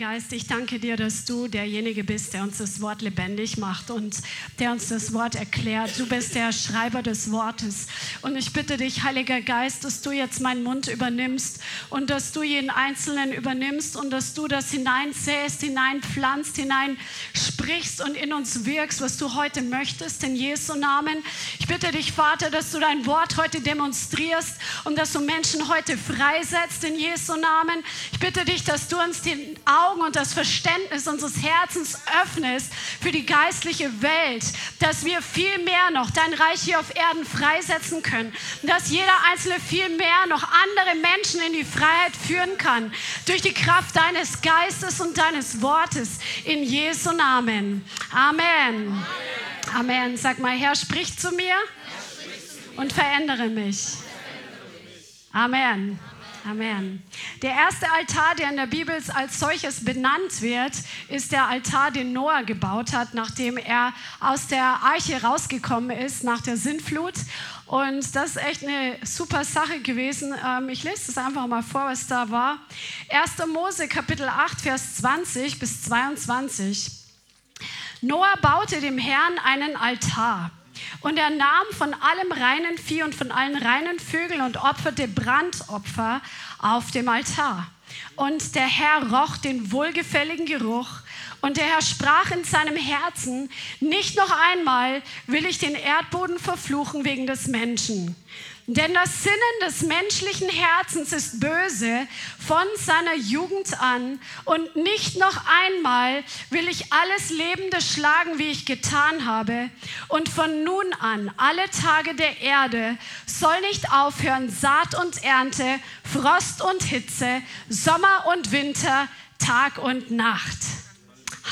Geist, ich danke dir, dass du derjenige bist, der uns das Wort lebendig macht und der uns das Wort erklärt. Du bist der Schreiber des Wortes. Und ich bitte dich, Heiliger Geist, dass du jetzt meinen Mund übernimmst und dass du jeden Einzelnen übernimmst und dass du das hineinsäst, hineinpflanzt, hineinsprichst und in uns wirkst, was du heute möchtest, in Jesu Namen. Ich bitte dich, Vater, dass du dein Wort heute demonstrierst und dass du Menschen heute freisetzt, in Jesu Namen. Ich bitte dich, dass du uns den Augen und das Verständnis unseres Herzens öffnest für die geistliche Welt, dass wir viel mehr noch dein Reich hier auf Erden freisetzen können, dass jeder Einzelne viel mehr noch andere Menschen in die Freiheit führen kann, durch die Kraft deines Geistes und deines Wortes, in Jesu Namen. Amen. Amen. Sag mal, Herr, sprich zu mir und verändere mich. Amen. Amen. Der erste Altar, der in der Bibel als solches benannt wird, ist der Altar, den Noah gebaut hat, nachdem er aus der Arche rausgekommen ist nach der Sintflut. Und das ist echt eine super Sache gewesen. Ähm, ich lese das einfach mal vor, was da war. 1. Mose Kapitel 8, Vers 20 bis 22. Noah baute dem Herrn einen Altar. Und er nahm von allem reinen Vieh und von allen reinen Vögeln und opferte Brandopfer auf dem Altar. Und der Herr roch den wohlgefälligen Geruch. Und der Herr sprach in seinem Herzen, nicht noch einmal will ich den Erdboden verfluchen wegen des Menschen. Denn das Sinnen des menschlichen Herzens ist böse von seiner Jugend an und nicht noch einmal will ich alles Lebende schlagen, wie ich getan habe. Und von nun an, alle Tage der Erde, soll nicht aufhören Saat und Ernte, Frost und Hitze, Sommer und Winter, Tag und Nacht.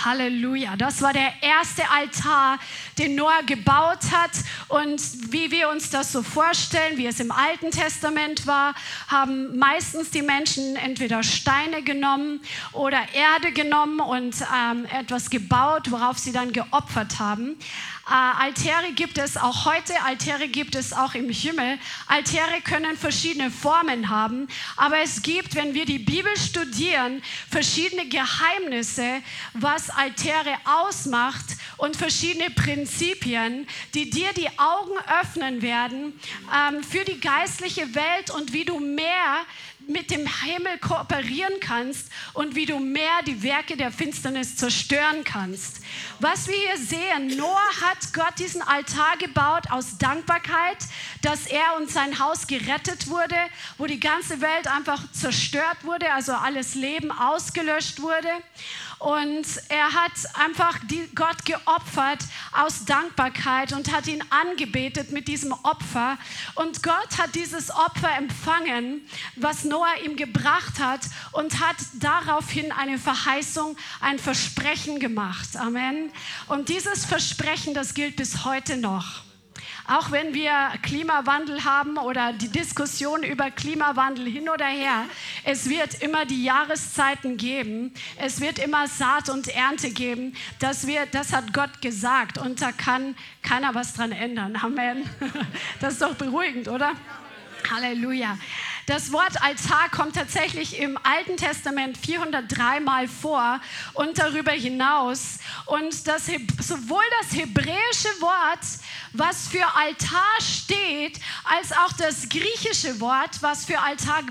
Halleluja. Das war der erste Altar, den Noah gebaut hat. Und wie wir uns das so vorstellen, wie es im Alten Testament war, haben meistens die Menschen entweder Steine genommen oder Erde genommen und ähm, etwas gebaut, worauf sie dann geopfert haben. Äh, Altäre gibt es auch heute, Altäre gibt es auch im Himmel. Altäre können verschiedene Formen haben, aber es gibt, wenn wir die Bibel studieren, verschiedene Geheimnisse, was Altäre ausmacht und verschiedene Prinzipien, die dir die Augen öffnen werden ähm, für die geistliche Welt und wie du mehr mit dem Himmel kooperieren kannst und wie du mehr die Werke der Finsternis zerstören kannst. Was wir hier sehen, Noah hat Gott diesen Altar gebaut aus Dankbarkeit, dass er und sein Haus gerettet wurde, wo die ganze Welt einfach zerstört wurde, also alles Leben ausgelöscht wurde. Und er hat einfach Gott geopfert aus Dankbarkeit und hat ihn angebetet mit diesem Opfer. Und Gott hat dieses Opfer empfangen, was Noah ihm gebracht hat und hat daraufhin eine Verheißung, ein Versprechen gemacht. Amen. Und dieses Versprechen, das gilt bis heute noch. Auch wenn wir Klimawandel haben oder die Diskussion über Klimawandel hin oder her, es wird immer die Jahreszeiten geben. Es wird immer Saat und Ernte geben. Das, wird, das hat Gott gesagt und da kann keiner was dran ändern. Amen. Das ist doch beruhigend, oder? Halleluja. Das Wort Altar kommt tatsächlich im Alten Testament 403 Mal vor und darüber hinaus. Und das, sowohl das hebräische Wort, was für Altar steht, als auch das griechische Wort, was für Altar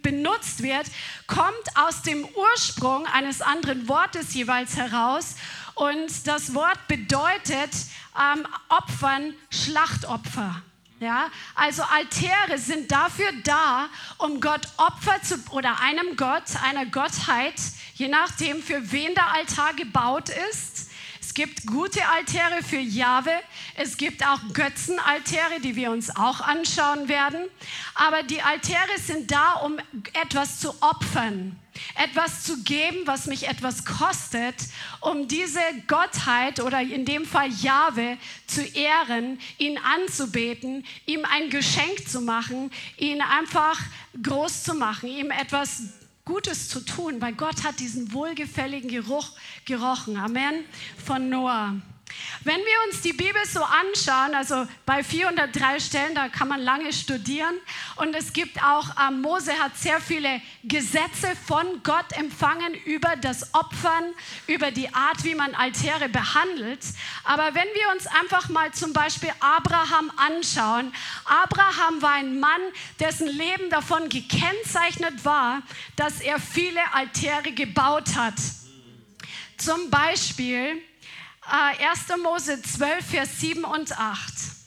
benutzt wird, kommt aus dem Ursprung eines anderen Wortes jeweils heraus. Und das Wort bedeutet ähm, Opfern, Schlachtopfer. Ja, also Altäre sind dafür da, um Gott Opfer zu oder einem Gott, einer Gottheit, je nachdem für wen der Altar gebaut ist. Es gibt gute Altäre für Jahwe, es gibt auch Götzenaltäre, die wir uns auch anschauen werden. Aber die Altäre sind da, um etwas zu opfern etwas zu geben, was mich etwas kostet, um diese Gottheit oder in dem Fall Jahwe zu ehren, ihn anzubeten, ihm ein Geschenk zu machen, ihn einfach groß zu machen, ihm etwas Gutes zu tun, weil Gott hat diesen wohlgefälligen Geruch gerochen. Amen. Von Noah. Wenn wir uns die Bibel so anschauen, also bei 403 Stellen, da kann man lange studieren und es gibt auch, ähm, Mose hat sehr viele Gesetze von Gott empfangen über das Opfern, über die Art, wie man Altäre behandelt. Aber wenn wir uns einfach mal zum Beispiel Abraham anschauen, Abraham war ein Mann, dessen Leben davon gekennzeichnet war, dass er viele Altäre gebaut hat. Zum Beispiel 1. Äh, Mose 12, Vers 7 und 8.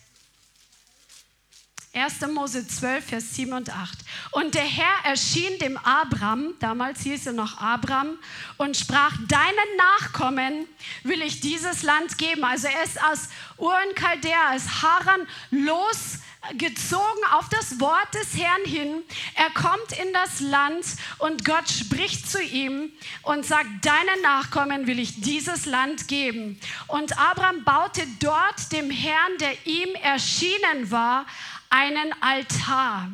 1. Mose 12, Vers 7 und 8. Und der Herr erschien dem Abram, damals hieß er noch Abram, und sprach, deinen Nachkommen will ich dieses Land geben. Also er ist aus Ur und Chaldea, aus Haran los gezogen auf das Wort des Herrn hin. Er kommt in das Land und Gott spricht zu ihm und sagt, deinen Nachkommen will ich dieses Land geben. Und Abraham baute dort dem Herrn, der ihm erschienen war, einen Altar.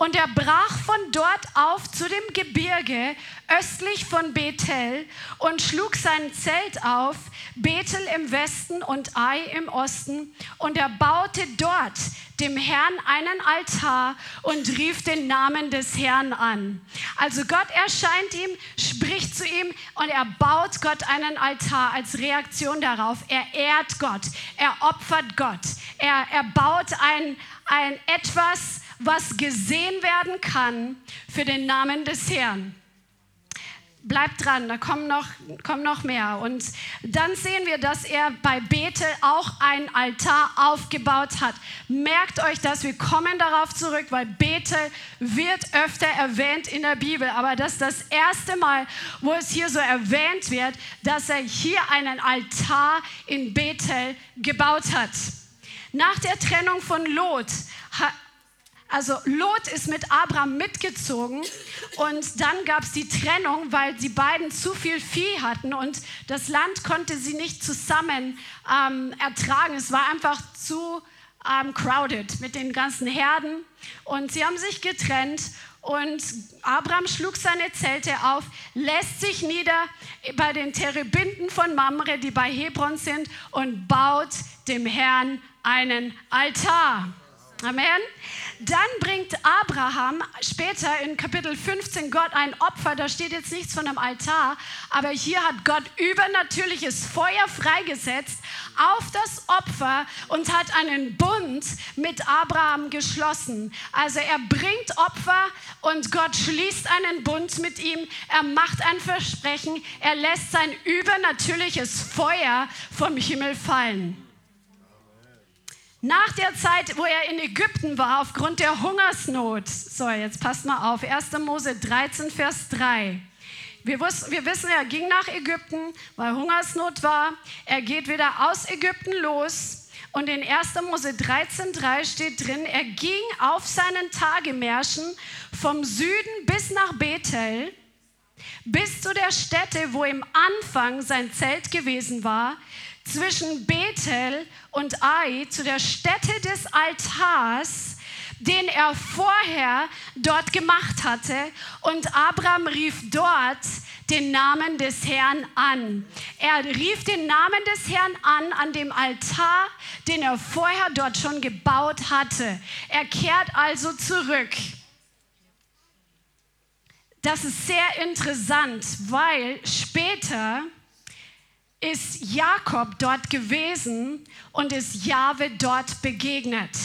Und er brach von dort auf zu dem Gebirge östlich von Bethel und schlug sein Zelt auf, Bethel im Westen und Ai im Osten. Und er baute dort dem Herrn einen Altar und rief den Namen des Herrn an. Also Gott erscheint ihm, spricht zu ihm und er baut Gott einen Altar als Reaktion darauf. Er ehrt Gott, er opfert Gott, er, er baut ein, ein etwas, was gesehen werden kann für den Namen des Herrn. Bleibt dran, da kommen noch, kommen noch mehr. Und dann sehen wir, dass er bei Bethel auch ein Altar aufgebaut hat. Merkt euch das, wir kommen darauf zurück, weil Bethel wird öfter erwähnt in der Bibel. Aber das ist das erste Mal, wo es hier so erwähnt wird, dass er hier einen Altar in Bethel gebaut hat. Nach der Trennung von Lot also Lot ist mit Abraham mitgezogen und dann gab es die Trennung, weil die beiden zu viel Vieh hatten und das Land konnte sie nicht zusammen ähm, ertragen. Es war einfach zu ähm, crowded mit den ganzen Herden und sie haben sich getrennt und Abraham schlug seine Zelte auf, lässt sich nieder bei den Terebinden von Mamre, die bei Hebron sind, und baut dem Herrn einen Altar. Amen. Dann bringt Abraham später in Kapitel 15 Gott ein Opfer. Da steht jetzt nichts von einem Altar, aber hier hat Gott übernatürliches Feuer freigesetzt auf das Opfer und hat einen Bund mit Abraham geschlossen. Also er bringt Opfer und Gott schließt einen Bund mit ihm. Er macht ein Versprechen. Er lässt sein übernatürliches Feuer vom Himmel fallen. Nach der Zeit, wo er in Ägypten war, aufgrund der Hungersnot, so jetzt passt mal auf, 1. Mose 13, Vers 3. Wir, wussten, wir wissen, er ging nach Ägypten, weil Hungersnot war. Er geht wieder aus Ägypten los. Und in 1. Mose 13, 3 steht drin, er ging auf seinen Tagemärschen vom Süden bis nach Bethel, bis zu der Stätte, wo im Anfang sein Zelt gewesen war, zwischen Bethel und Ai zu der Stätte des Altars, den er vorher dort gemacht hatte. Und Abraham rief dort den Namen des Herrn an. Er rief den Namen des Herrn an an dem Altar, den er vorher dort schon gebaut hatte. Er kehrt also zurück. Das ist sehr interessant, weil später ist Jakob dort gewesen und ist Jahwe dort begegnet.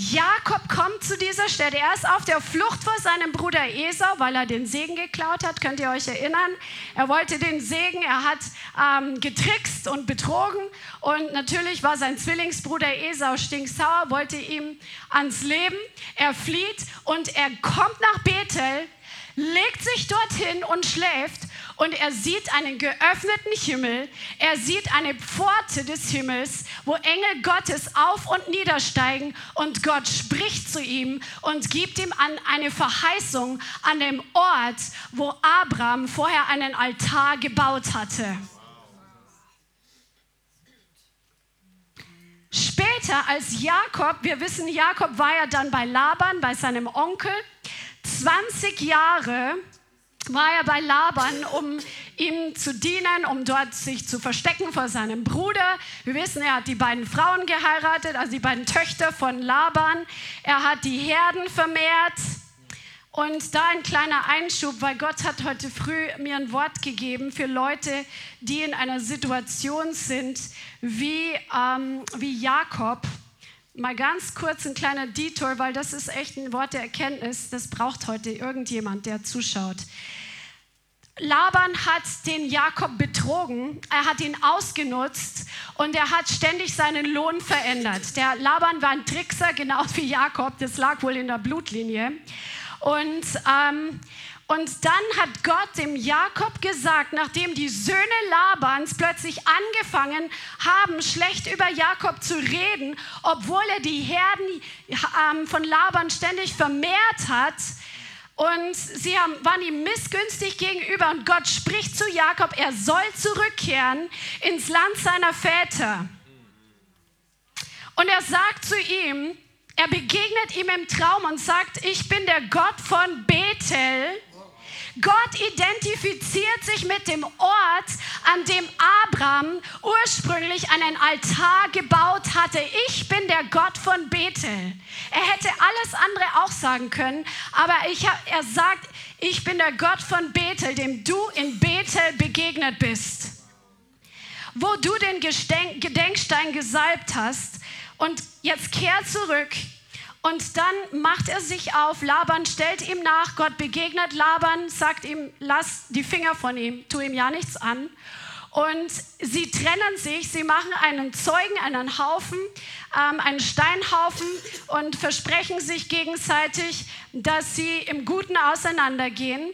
Jakob kommt zu dieser Stätte. Er ist auf der Flucht vor seinem Bruder Esau, weil er den Segen geklaut hat. Könnt ihr euch erinnern? Er wollte den Segen, er hat ähm, getrickst und betrogen. Und natürlich war sein Zwillingsbruder Esau stinksauer, wollte ihm ans Leben. Er flieht und er kommt nach Bethel, legt sich dorthin und schläft und er sieht einen geöffneten Himmel. Er sieht eine Pforte des Himmels, wo Engel Gottes auf und niedersteigen und Gott spricht zu ihm und gibt ihm an eine Verheißung an dem Ort, wo Abraham vorher einen Altar gebaut hatte. Später als Jakob, wir wissen, Jakob war ja dann bei Laban, bei seinem Onkel, 20 Jahre war er bei Laban, um ihm zu dienen, um dort sich zu verstecken vor seinem Bruder. Wir wissen, er hat die beiden Frauen geheiratet, also die beiden Töchter von Laban. Er hat die Herden vermehrt. Und da ein kleiner Einschub, weil Gott hat heute früh mir ein Wort gegeben für Leute, die in einer Situation sind wie, ähm, wie Jakob. Mal ganz kurz ein kleiner Detour, weil das ist echt ein Wort der Erkenntnis. Das braucht heute irgendjemand, der zuschaut. Laban hat den Jakob betrogen, er hat ihn ausgenutzt und er hat ständig seinen Lohn verändert. Der Laban war ein Trickser, genau wie Jakob, das lag wohl in der Blutlinie. Und, ähm, und dann hat Gott dem Jakob gesagt, nachdem die Söhne Labans plötzlich angefangen haben, schlecht über Jakob zu reden, obwohl er die Herden ähm, von Laban ständig vermehrt hat, und sie haben, waren ihm missgünstig gegenüber und Gott spricht zu Jakob, er soll zurückkehren ins Land seiner Väter. Und er sagt zu ihm, er begegnet ihm im Traum und sagt, ich bin der Gott von Bethel. Gott identifiziert sich mit dem Ort, an dem Abraham ursprünglich einen Altar gebaut hatte. Ich bin der Gott von Bethel. Er hätte alles andere auch sagen können, aber ich, er sagt, ich bin der Gott von Bethel, dem du in Bethel begegnet bist. Wo du den Gedenkstein gesalbt hast, und jetzt kehr zurück. Und dann macht er sich auf. Laban stellt ihm nach. Gott begegnet Laban, sagt ihm, lass die Finger von ihm, tu ihm ja nichts an. Und sie trennen sich, sie machen einen Zeugen, einen Haufen, ähm, einen Steinhaufen und versprechen sich gegenseitig, dass sie im Guten auseinandergehen.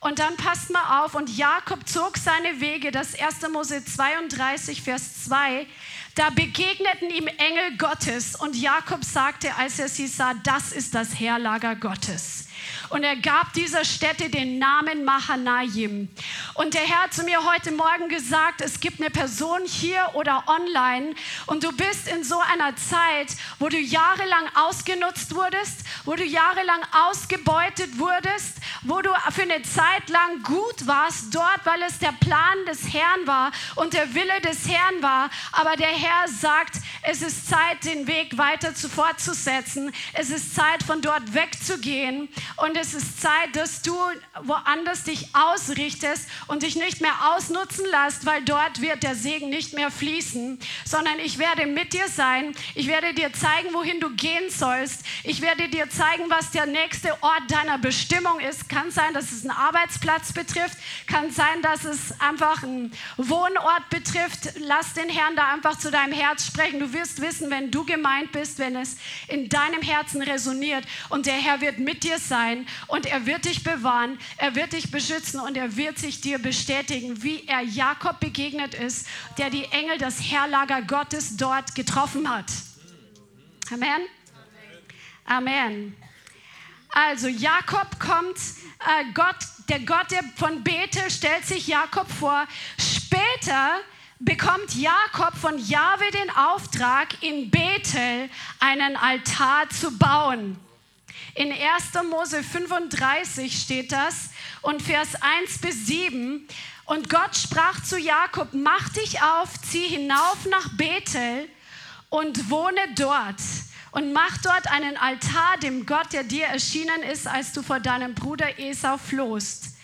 Und dann passt mal auf, und Jakob zog seine Wege, das 1. Mose 32, Vers 2. Da begegneten ihm Engel Gottes und Jakob sagte, als er sie sah, das ist das Heerlager Gottes. Und er gab dieser Stätte den Namen Mahanaim. Und der Herr hat zu mir heute Morgen gesagt, es gibt eine Person hier oder online und du bist in so einer Zeit, wo du jahrelang ausgenutzt wurdest, wo du jahrelang ausgebeutet wurdest, wo du für eine Zeit lang gut warst dort, weil es der Plan des Herrn war und der Wille des Herrn war. Aber der Herr sagt, es ist Zeit, den Weg weiter zu fortzusetzen. Es ist Zeit, von dort wegzugehen. Und es ist Zeit, dass du woanders dich ausrichtest und dich nicht mehr ausnutzen lässt, weil dort wird der Segen nicht mehr fließen, sondern ich werde mit dir sein. Ich werde dir zeigen, wohin du gehen sollst. Ich werde dir zeigen, was der nächste Ort deiner Bestimmung ist. Kann sein, dass es einen Arbeitsplatz betrifft. Kann sein, dass es einfach einen Wohnort betrifft. Lass den Herrn da einfach zu deinem Herz sprechen. Du wirst wissen, wenn du gemeint bist, wenn es in deinem Herzen resoniert und der Herr wird mit dir sein und er wird dich bewahren, er wird dich beschützen und er wird sich dir bestätigen, wie er Jakob begegnet ist, der die Engel, das Herrlager Gottes dort getroffen hat. Amen. Amen. Also Jakob kommt, äh, Gott, der Gott der von Bethel stellt sich Jakob vor. Später bekommt Jakob von Jahwe den Auftrag, in Bethel einen Altar zu bauen. In 1. Mose 35 steht das und Vers 1 bis 7. Und Gott sprach zu Jakob, mach dich auf, zieh hinauf nach Bethel und wohne dort und mach dort einen Altar dem Gott, der dir erschienen ist, als du vor deinem Bruder Esau flohst.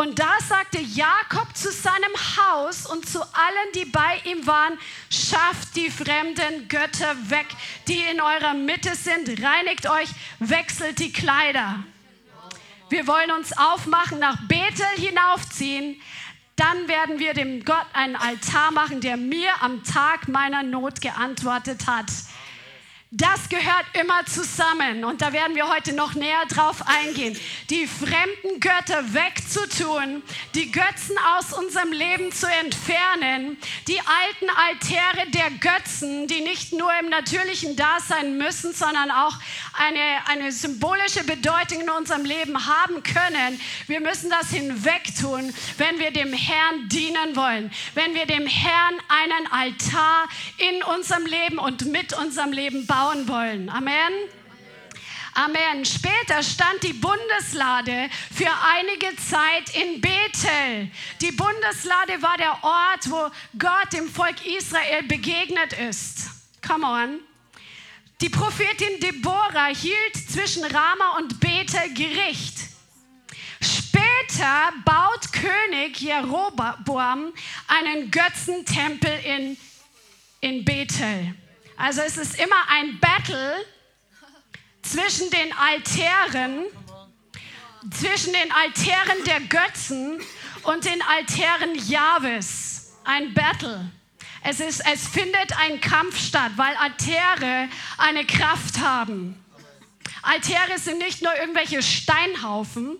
Und da sagte Jakob zu seinem Haus und zu allen, die bei ihm waren, schafft die fremden Götter weg, die in eurer Mitte sind, reinigt euch, wechselt die Kleider. Wir wollen uns aufmachen, nach Bethel hinaufziehen. Dann werden wir dem Gott einen Altar machen, der mir am Tag meiner Not geantwortet hat. Das gehört immer zusammen und da werden wir heute noch näher drauf eingehen. Die fremden Götter wegzutun, die Götzen aus unserem Leben zu entfernen, die alten Altäre der Götzen, die nicht nur im natürlichen Dasein müssen, sondern auch eine, eine symbolische Bedeutung in unserem Leben haben können. Wir müssen das hinwegtun, wenn wir dem Herrn dienen wollen, wenn wir dem Herrn einen Altar in unserem Leben und mit unserem Leben bauen bauen wollen. Amen. Amen. Später stand die Bundeslade für einige Zeit in Bethel. Die Bundeslade war der Ort, wo Gott dem Volk Israel begegnet ist. Come on. Die Prophetin Deborah hielt zwischen Rama und Bethel Gericht. Später baut König Jeroboam einen Götzentempel in, in Bethel. Also es ist immer ein Battle zwischen den Altären, zwischen den Altären der Götzen und den Altären Jahwes. Ein Battle. Es, ist, es findet ein Kampf statt, weil Altäre eine Kraft haben. Altäre sind nicht nur irgendwelche Steinhaufen,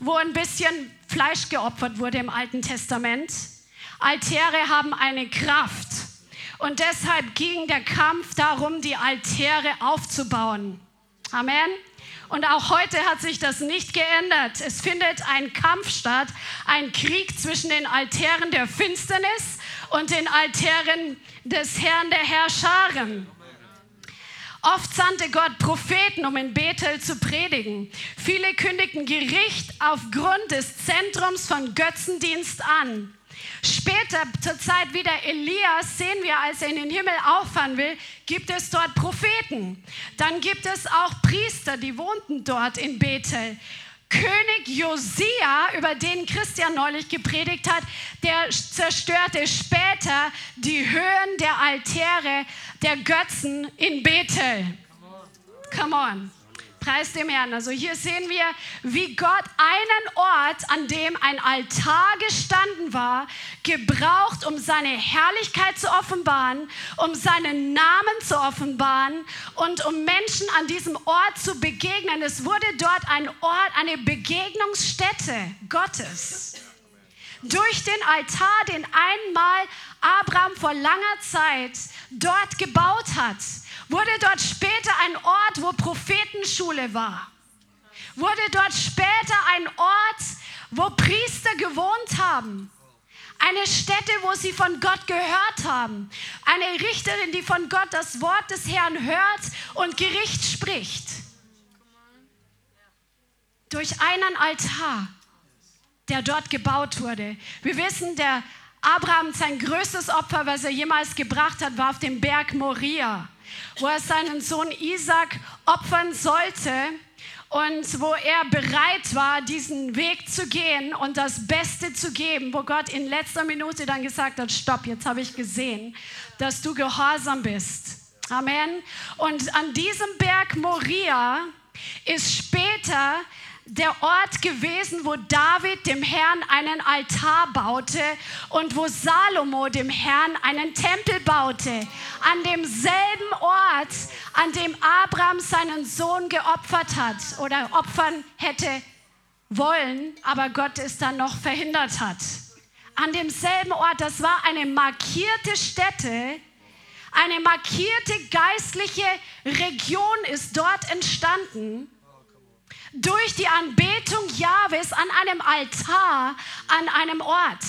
wo ein bisschen Fleisch geopfert wurde im Alten Testament. Altäre haben eine Kraft. Und deshalb ging der Kampf darum, die Altäre aufzubauen. Amen. Und auch heute hat sich das nicht geändert. Es findet ein Kampf statt, ein Krieg zwischen den Altären der Finsternis und den Altären des Herrn der Herrscharen. Oft sandte Gott Propheten, um in Bethel zu predigen. Viele kündigten Gericht aufgrund des Zentrums von Götzendienst an. Später, zur Zeit wieder Elias, sehen wir, als er in den Himmel auffahren will, gibt es dort Propheten. Dann gibt es auch Priester, die wohnten dort in Bethel. König Josia, über den Christian neulich gepredigt hat, der zerstörte später die Höhen der Altäre der Götzen in Bethel. Come on. Preis dem Herrn. Also hier sehen wir, wie Gott einen Ort, an dem ein Altar gestanden war, gebraucht, um seine Herrlichkeit zu offenbaren, um seinen Namen zu offenbaren und um Menschen an diesem Ort zu begegnen. Es wurde dort ein Ort, eine Begegnungsstätte Gottes. Durch den Altar, den einmal Abraham vor langer Zeit dort gebaut hat wurde dort später ein Ort, wo Prophetenschule war. Wurde dort später ein Ort, wo Priester gewohnt haben. Eine Stätte, wo sie von Gott gehört haben. Eine Richterin, die von Gott das Wort des Herrn hört und Gericht spricht. Durch einen Altar, der dort gebaut wurde. Wir wissen, der Abraham, sein größtes Opfer, was er jemals gebracht hat, war auf dem Berg Moria wo er seinen Sohn Isaac opfern sollte und wo er bereit war, diesen Weg zu gehen und das Beste zu geben, wo Gott in letzter Minute dann gesagt hat, stopp, jetzt habe ich gesehen, dass du gehorsam bist. Amen. Und an diesem Berg Moria ist später der Ort gewesen, wo David dem Herrn einen Altar baute und wo Salomo dem Herrn einen Tempel baute. An demselben Ort, an dem Abraham seinen Sohn geopfert hat oder opfern hätte wollen, aber Gott es dann noch verhindert hat. An demselben Ort, das war eine markierte Stätte, eine markierte geistliche Region ist dort entstanden durch die Anbetung Jahwes an einem Altar, an einem Ort.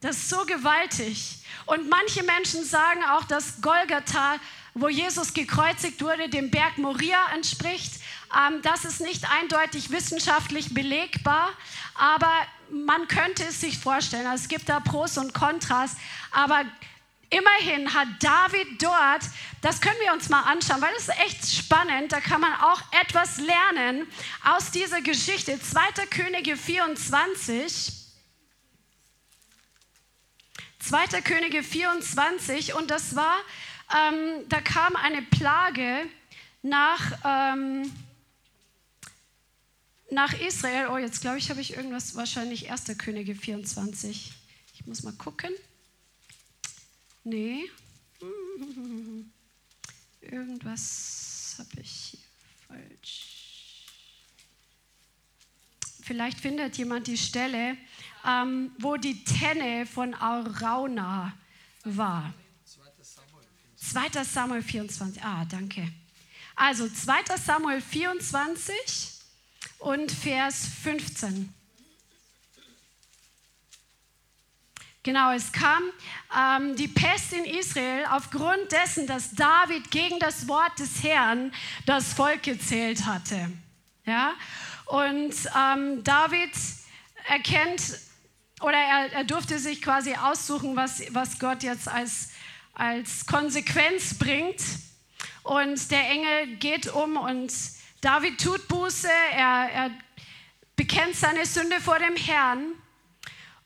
Das ist so gewaltig. Und manche Menschen sagen auch, dass Golgatha, wo Jesus gekreuzigt wurde, dem Berg Moria entspricht. Ähm, das ist nicht eindeutig wissenschaftlich belegbar, aber man könnte es sich vorstellen. Also es gibt da Pros und Kontras, aber Immerhin hat David dort, das können wir uns mal anschauen, weil es ist echt spannend, da kann man auch etwas lernen aus dieser Geschichte. 2. Könige 24. 2. Könige 24 und das war, ähm, da kam eine Plage nach, ähm, nach Israel. Oh, jetzt glaube ich, habe ich irgendwas, wahrscheinlich 1. Könige 24. Ich muss mal gucken. Nee. Irgendwas habe ich hier falsch. Vielleicht findet jemand die Stelle, ähm, wo die Tenne von Arauna war. 2. Samuel 24. Ah, danke. Also 2. Samuel 24 und Vers 15. Genau, es kam ähm, die Pest in Israel aufgrund dessen, dass David gegen das Wort des Herrn das Volk gezählt hatte. Ja? Und ähm, David erkennt oder er, er, durfte sich quasi aussuchen, was, was Gott jetzt als, als Konsequenz bringt. Und der Engel geht um und David tut Buße, er, er bekennt seine Sünde vor dem Herrn.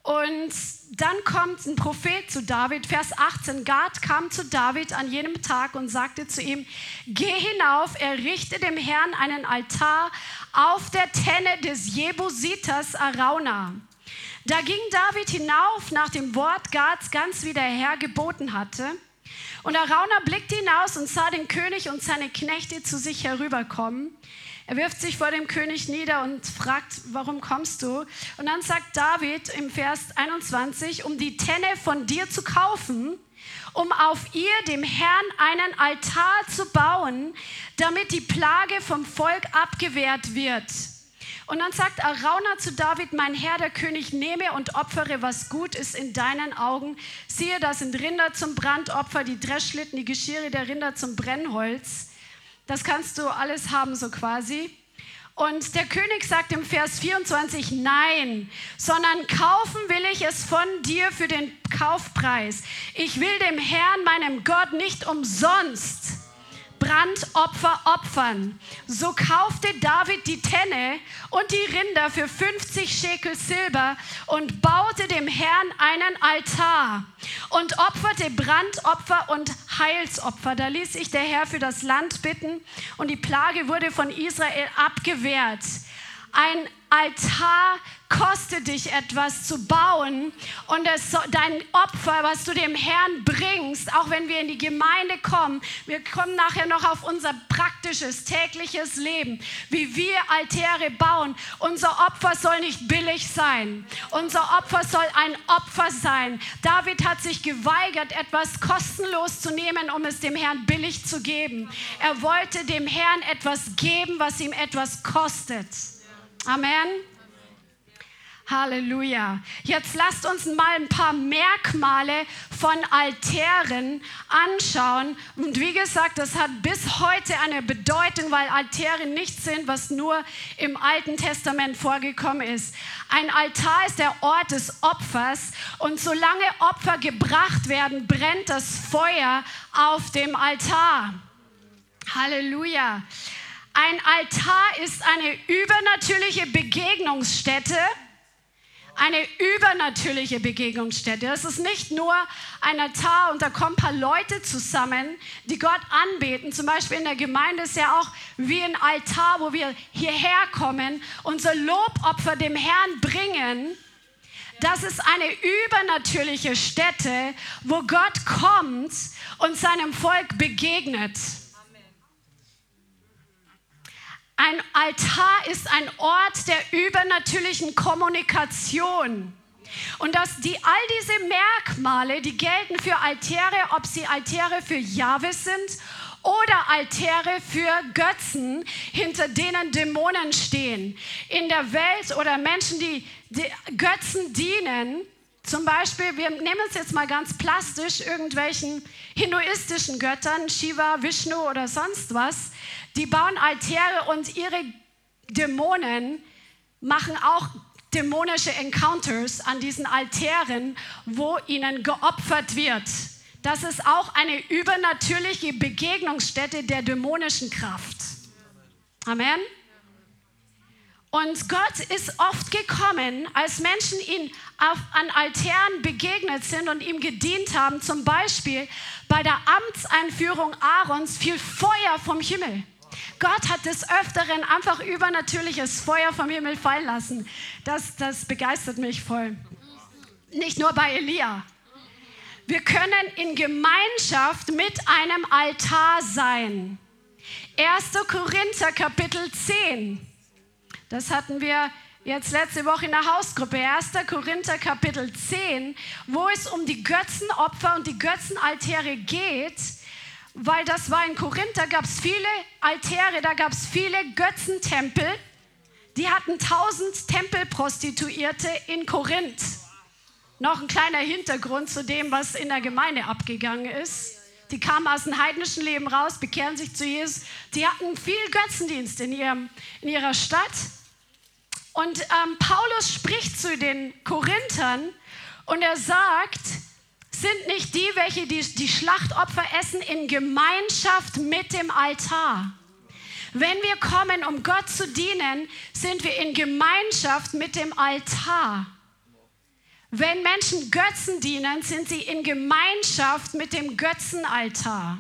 Und dann kommt ein Prophet zu David, Vers 18. Gad kam zu David an jenem Tag und sagte zu ihm, geh hinauf, errichte dem Herrn einen Altar auf der Tenne des Jebusiters Arauna. Da ging David hinauf nach dem Wort Gads ganz wie der Herr geboten hatte. Und Arauna blickte hinaus und sah den König und seine Knechte zu sich herüberkommen. Er wirft sich vor dem König nieder und fragt, warum kommst du? Und dann sagt David im Vers 21, um die Tenne von dir zu kaufen, um auf ihr dem Herrn einen Altar zu bauen, damit die Plage vom Volk abgewehrt wird. Und dann sagt Arauna zu David, mein Herr, der König, nehme und opfere, was gut ist in deinen Augen. Siehe, das sind Rinder zum Brandopfer, die Dreschlitten, die Geschirre der Rinder zum Brennholz. Das kannst du alles haben, so quasi. Und der König sagt im Vers 24, nein, sondern kaufen will ich es von dir für den Kaufpreis. Ich will dem Herrn, meinem Gott, nicht umsonst Brandopfer opfern. So kaufte David die Tenne und die Rinder für 50 Schekel Silber und baute dem Herrn einen Altar und opferte Brandopfer und Heilsopfer. Da ließ sich der Herr für das Land bitten und die Plage wurde von Israel abgewehrt. Ein Altar kostet dich etwas zu bauen und es, dein Opfer, was du dem Herrn bringst, auch wenn wir in die Gemeinde kommen, wir kommen nachher noch auf unser praktisches tägliches Leben, wie wir Altäre bauen. Unser Opfer soll nicht billig sein. Unser Opfer soll ein Opfer sein. David hat sich geweigert, etwas kostenlos zu nehmen, um es dem Herrn billig zu geben. Er wollte dem Herrn etwas geben, was ihm etwas kostet. Amen. Halleluja. Jetzt lasst uns mal ein paar Merkmale von Altären anschauen. Und wie gesagt, das hat bis heute eine Bedeutung, weil Altäre nichts sind, was nur im Alten Testament vorgekommen ist. Ein Altar ist der Ort des Opfers und solange Opfer gebracht werden, brennt das Feuer auf dem Altar. Halleluja. Ein Altar ist eine übernatürliche Begegnungsstätte. Eine übernatürliche Begegnungsstätte. Das ist nicht nur ein Altar und da kommen ein paar Leute zusammen, die Gott anbeten. Zum Beispiel in der Gemeinde ist ja auch wie ein Altar, wo wir hierher kommen, unser Lobopfer dem Herrn bringen. Das ist eine übernatürliche Stätte, wo Gott kommt und seinem Volk begegnet. Ein Altar ist ein Ort der übernatürlichen Kommunikation. Und dass die, all diese Merkmale, die gelten für Altäre, ob sie Altäre für Jahwe sind oder Altäre für Götzen, hinter denen Dämonen stehen. In der Welt oder Menschen, die, die Götzen dienen, zum Beispiel, wir nehmen es jetzt mal ganz plastisch, irgendwelchen hinduistischen Göttern, Shiva, Vishnu oder sonst was, die bauen Altäre und ihre Dämonen machen auch dämonische Encounters an diesen Altären, wo ihnen geopfert wird. Das ist auch eine übernatürliche Begegnungsstätte der dämonischen Kraft. Amen. Und Gott ist oft gekommen, als Menschen ihm auf, an Altären begegnet sind und ihm gedient haben. Zum Beispiel bei der Amtseinführung Aarons fiel Feuer vom Himmel. Gott hat des Öfteren einfach übernatürliches Feuer vom Himmel fallen lassen. Das, das begeistert mich voll. Nicht nur bei Elia. Wir können in Gemeinschaft mit einem Altar sein. 1. Korinther Kapitel 10. Das hatten wir jetzt letzte Woche in der Hausgruppe. 1. Korinther Kapitel 10, wo es um die Götzenopfer und die Götzenaltäre geht weil das war in Korinth, da gab es viele Altäre, da gab es viele Götzentempel. Die hatten tausend Tempelprostituierte in Korinth. Noch ein kleiner Hintergrund zu dem, was in der Gemeinde abgegangen ist. Die kamen aus dem heidnischen Leben raus, bekehren sich zu Jesus. Die hatten viel Götzendienst in, ihrem, in ihrer Stadt. Und ähm, Paulus spricht zu den Korinthern und er sagt, sind nicht die, welche die, die Schlachtopfer essen, in Gemeinschaft mit dem Altar. Wenn wir kommen, um Gott zu dienen, sind wir in Gemeinschaft mit dem Altar. Wenn Menschen Götzen dienen, sind sie in Gemeinschaft mit dem Götzenaltar.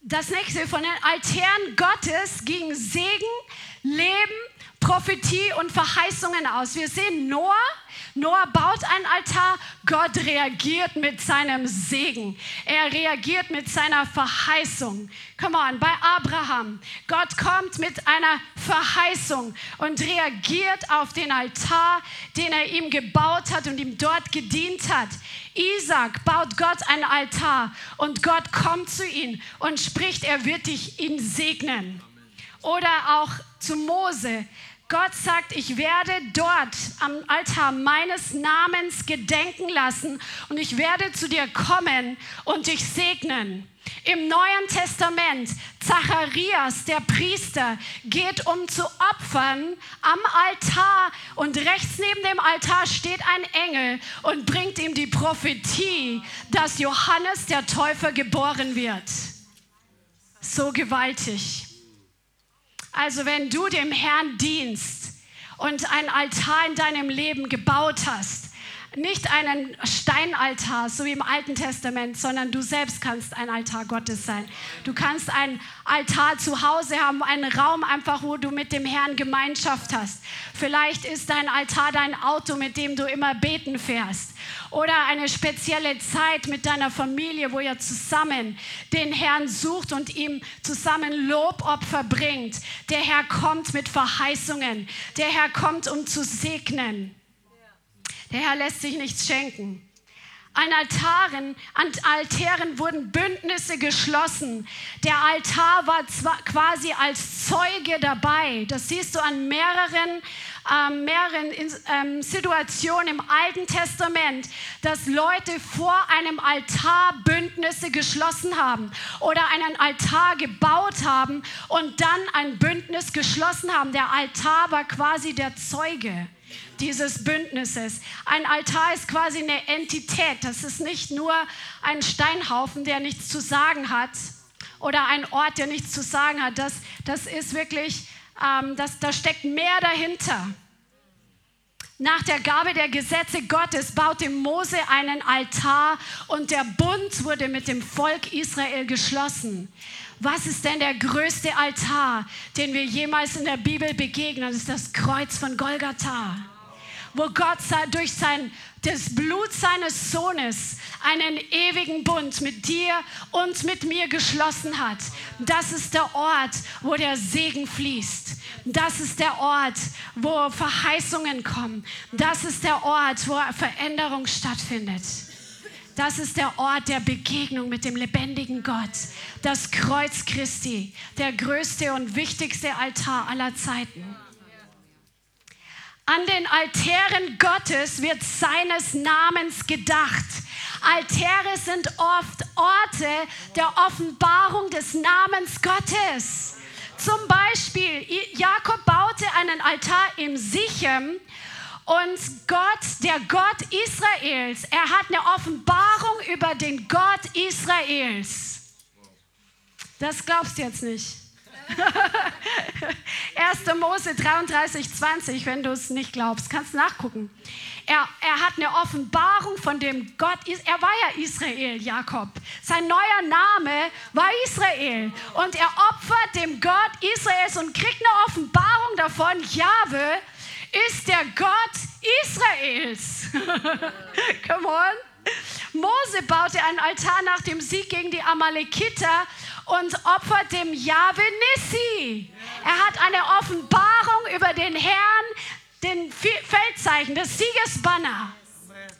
Das nächste von den Altären Gottes ging Segen, Leben, Prophetie und Verheißungen aus. Wir sehen Noah, Noah baut einen Altar, Gott reagiert mit seinem Segen. Er reagiert mit seiner Verheißung. Come on, bei Abraham. Gott kommt mit einer Verheißung und reagiert auf den Altar, den er ihm gebaut hat und ihm dort gedient hat. Isaac baut Gott einen Altar und Gott kommt zu ihm und spricht, er wird dich ihn segnen. Oder auch zu Mose. Gott sagt, ich werde dort am Altar meines Namens gedenken lassen und ich werde zu dir kommen und dich segnen. Im Neuen Testament, Zacharias, der Priester, geht um zu opfern am Altar und rechts neben dem Altar steht ein Engel und bringt ihm die Prophetie, dass Johannes der Täufer geboren wird. So gewaltig. Also wenn du dem Herrn dienst und ein Altar in deinem Leben gebaut hast, nicht einen Steinaltar, so wie im Alten Testament, sondern du selbst kannst ein Altar Gottes sein. Du kannst ein Altar zu Hause haben, einen Raum einfach, wo du mit dem Herrn Gemeinschaft hast. Vielleicht ist dein Altar dein Auto, mit dem du immer beten fährst. Oder eine spezielle Zeit mit deiner Familie, wo ihr zusammen den Herrn sucht und ihm zusammen Lobopfer bringt. Der Herr kommt mit Verheißungen. Der Herr kommt, um zu segnen. Der Herr lässt sich nichts schenken. An Altaren, an Altären wurden Bündnisse geschlossen. Der Altar war quasi als Zeuge dabei. Das siehst du an mehreren, äh, mehreren ähm, Situationen im Alten Testament, dass Leute vor einem Altar Bündnisse geschlossen haben oder einen Altar gebaut haben und dann ein Bündnis geschlossen haben. Der Altar war quasi der Zeuge dieses Bündnisses. Ein Altar ist quasi eine Entität. Das ist nicht nur ein Steinhaufen, der nichts zu sagen hat oder ein Ort, der nichts zu sagen hat. Das, das ist wirklich, ähm, das, da steckt mehr dahinter. Nach der Gabe der Gesetze Gottes baute Mose einen Altar und der Bund wurde mit dem Volk Israel geschlossen. Was ist denn der größte Altar, den wir jemals in der Bibel begegnen? Das ist das Kreuz von Golgatha wo Gott durch sein, das Blut seines Sohnes einen ewigen Bund mit dir und mit mir geschlossen hat. Das ist der Ort, wo der Segen fließt. Das ist der Ort, wo Verheißungen kommen. Das ist der Ort, wo Veränderung stattfindet. Das ist der Ort der Begegnung mit dem lebendigen Gott. Das Kreuz Christi, der größte und wichtigste Altar aller Zeiten. An den Altären Gottes wird seines Namens gedacht. Altäre sind oft Orte der Offenbarung des Namens Gottes. Zum Beispiel, Jakob baute einen Altar im Sichem und Gott, der Gott Israels, er hat eine Offenbarung über den Gott Israels. Das glaubst du jetzt nicht. 1. Mose 33, 20, wenn du es nicht glaubst, kannst nachgucken. Er, er hat eine Offenbarung von dem Gott, er war ja Israel, Jakob. Sein neuer Name war Israel. Und er opfert dem Gott Israels und kriegt eine Offenbarung davon, Jahwe ist der Gott Israels. Come on. Mose baute einen Altar nach dem Sieg gegen die Amalekiter und opfert dem Jahwe Nissi. Er hat eine Offenbarung über den Herrn, den Feldzeichen, das Siegesbanner.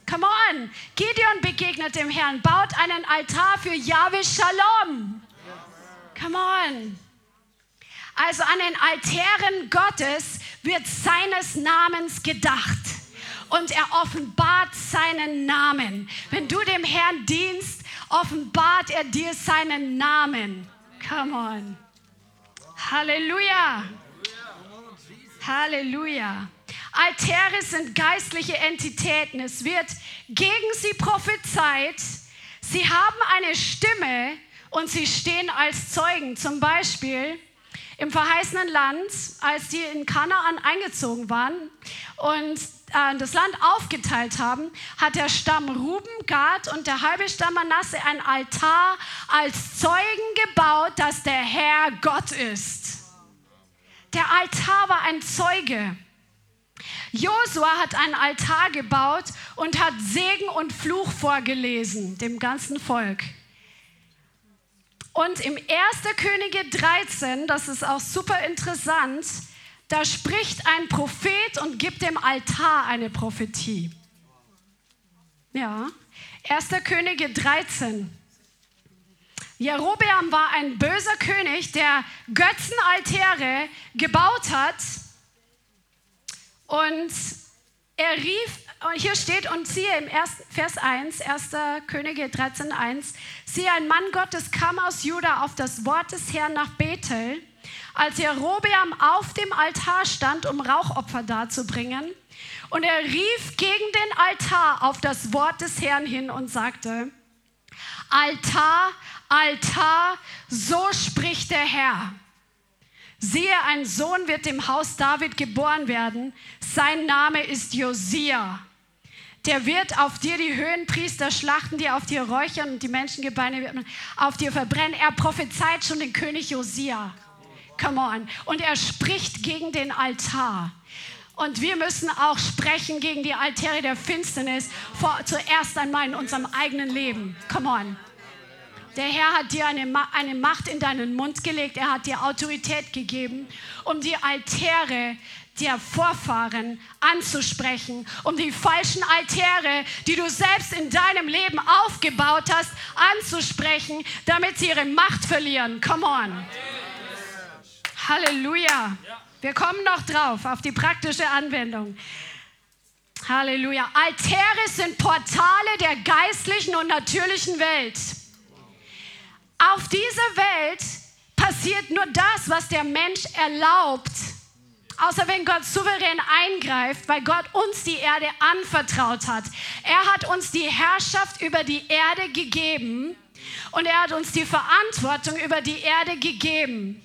Come on. Gideon begegnet dem Herrn, baut einen Altar für Jahwe Shalom. Come on. Also an den Altären Gottes wird seines Namens gedacht und er offenbart seinen Namen. Wenn du offenbart er dir seinen Namen. Come on. Halleluja. Halleluja. Altäre sind geistliche Entitäten. Es wird gegen sie prophezeit. Sie haben eine Stimme und sie stehen als Zeugen. Zum Beispiel im verheißenen Land, als die in Kanaan eingezogen waren und äh, das Land aufgeteilt haben, hat der Stamm Ruben, Gad und der halbe Stamm Manasse ein Altar als Zeugen gebaut, dass der Herr Gott ist. Der Altar war ein Zeuge. Josua hat einen Altar gebaut und hat Segen und Fluch vorgelesen, dem ganzen Volk. Und im 1. Könige 13, das ist auch super interessant, da spricht ein Prophet und gibt dem Altar eine Prophetie. Ja, 1. Könige 13. Jerobeam war ein böser König, der Götzenaltäre gebaut hat. Und er rief, hier steht, und siehe im Vers 1, 1. Könige 13, 1, siehe, ein Mann Gottes kam aus Juda auf das Wort des Herrn nach Bethel als Jerobeam auf dem Altar stand, um Rauchopfer darzubringen. Und er rief gegen den Altar auf das Wort des Herrn hin und sagte, Altar, Altar, so spricht der Herr. Siehe, ein Sohn wird dem Haus David geboren werden. Sein Name ist Josia. Der wird auf dir die Höhenpriester schlachten, die auf dir räuchern und die Menschengebeine auf dir verbrennen. Er prophezeit schon den König Josia. Come on. Und er spricht gegen den Altar. Und wir müssen auch sprechen gegen die Altäre der Finsternis, vor, zuerst einmal in unserem eigenen Leben. Come on. Der Herr hat dir eine, eine Macht in deinen Mund gelegt. Er hat dir Autorität gegeben, um die Altäre der Vorfahren anzusprechen, um die falschen Altäre, die du selbst in deinem Leben aufgebaut hast, anzusprechen, damit sie ihre Macht verlieren. Come on. Halleluja. Wir kommen noch drauf auf die praktische Anwendung. Halleluja. Altäre sind Portale der geistlichen und natürlichen Welt. Auf dieser Welt passiert nur das, was der Mensch erlaubt. Außer wenn Gott souverän eingreift, weil Gott uns die Erde anvertraut hat. Er hat uns die Herrschaft über die Erde gegeben und er hat uns die Verantwortung über die Erde gegeben.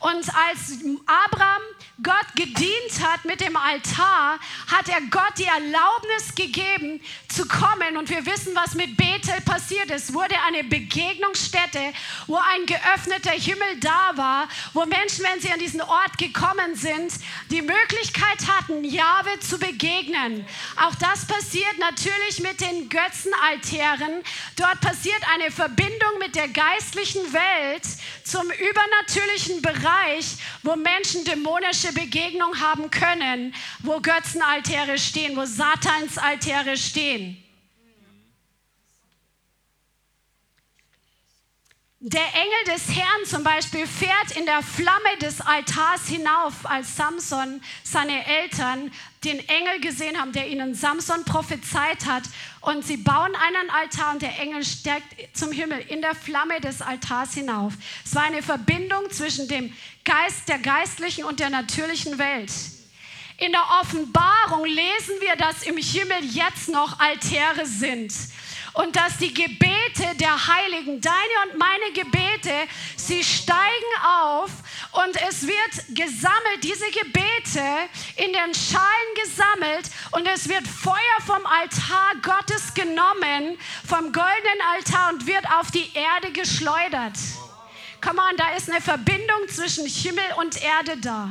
Und als Abraham Gott gedient hat mit dem Altar, hat er Gott die Erlaubnis gegeben zu kommen. Und wir wissen, was mit Bethel passiert ist. Wurde eine Begegnungsstätte, wo ein geöffneter Himmel da war, wo Menschen, wenn sie an diesen Ort gekommen sind, die Möglichkeit hatten, Jahwe zu begegnen. Auch das passiert natürlich mit den Götzenaltären. Dort passiert eine Verbindung mit der geistlichen Welt zum übernatürlichen Bereich, wo Menschen dämonische physische Begegnung haben können, wo Götzenaltäre stehen, wo Satansaltäre stehen. Der Engel des Herrn zum Beispiel fährt in der Flamme des Altars hinauf, als Samson seine Eltern den Engel gesehen haben, der ihnen Samson prophezeit hat. Und sie bauen einen Altar und der Engel steigt zum Himmel in der Flamme des Altars hinauf. Es war eine Verbindung zwischen dem Geist der geistlichen und der natürlichen Welt. In der Offenbarung lesen wir, dass im Himmel jetzt noch Altäre sind und dass die Gebete der Heiligen, deine und meine Gebete, sie steigen auf und es wird gesammelt, diese Gebete in den Schalen gesammelt und es wird Feuer vom Altar Gottes genommen, vom goldenen Altar und wird auf die Erde geschleudert. Come on, da ist eine Verbindung zwischen Himmel und Erde da.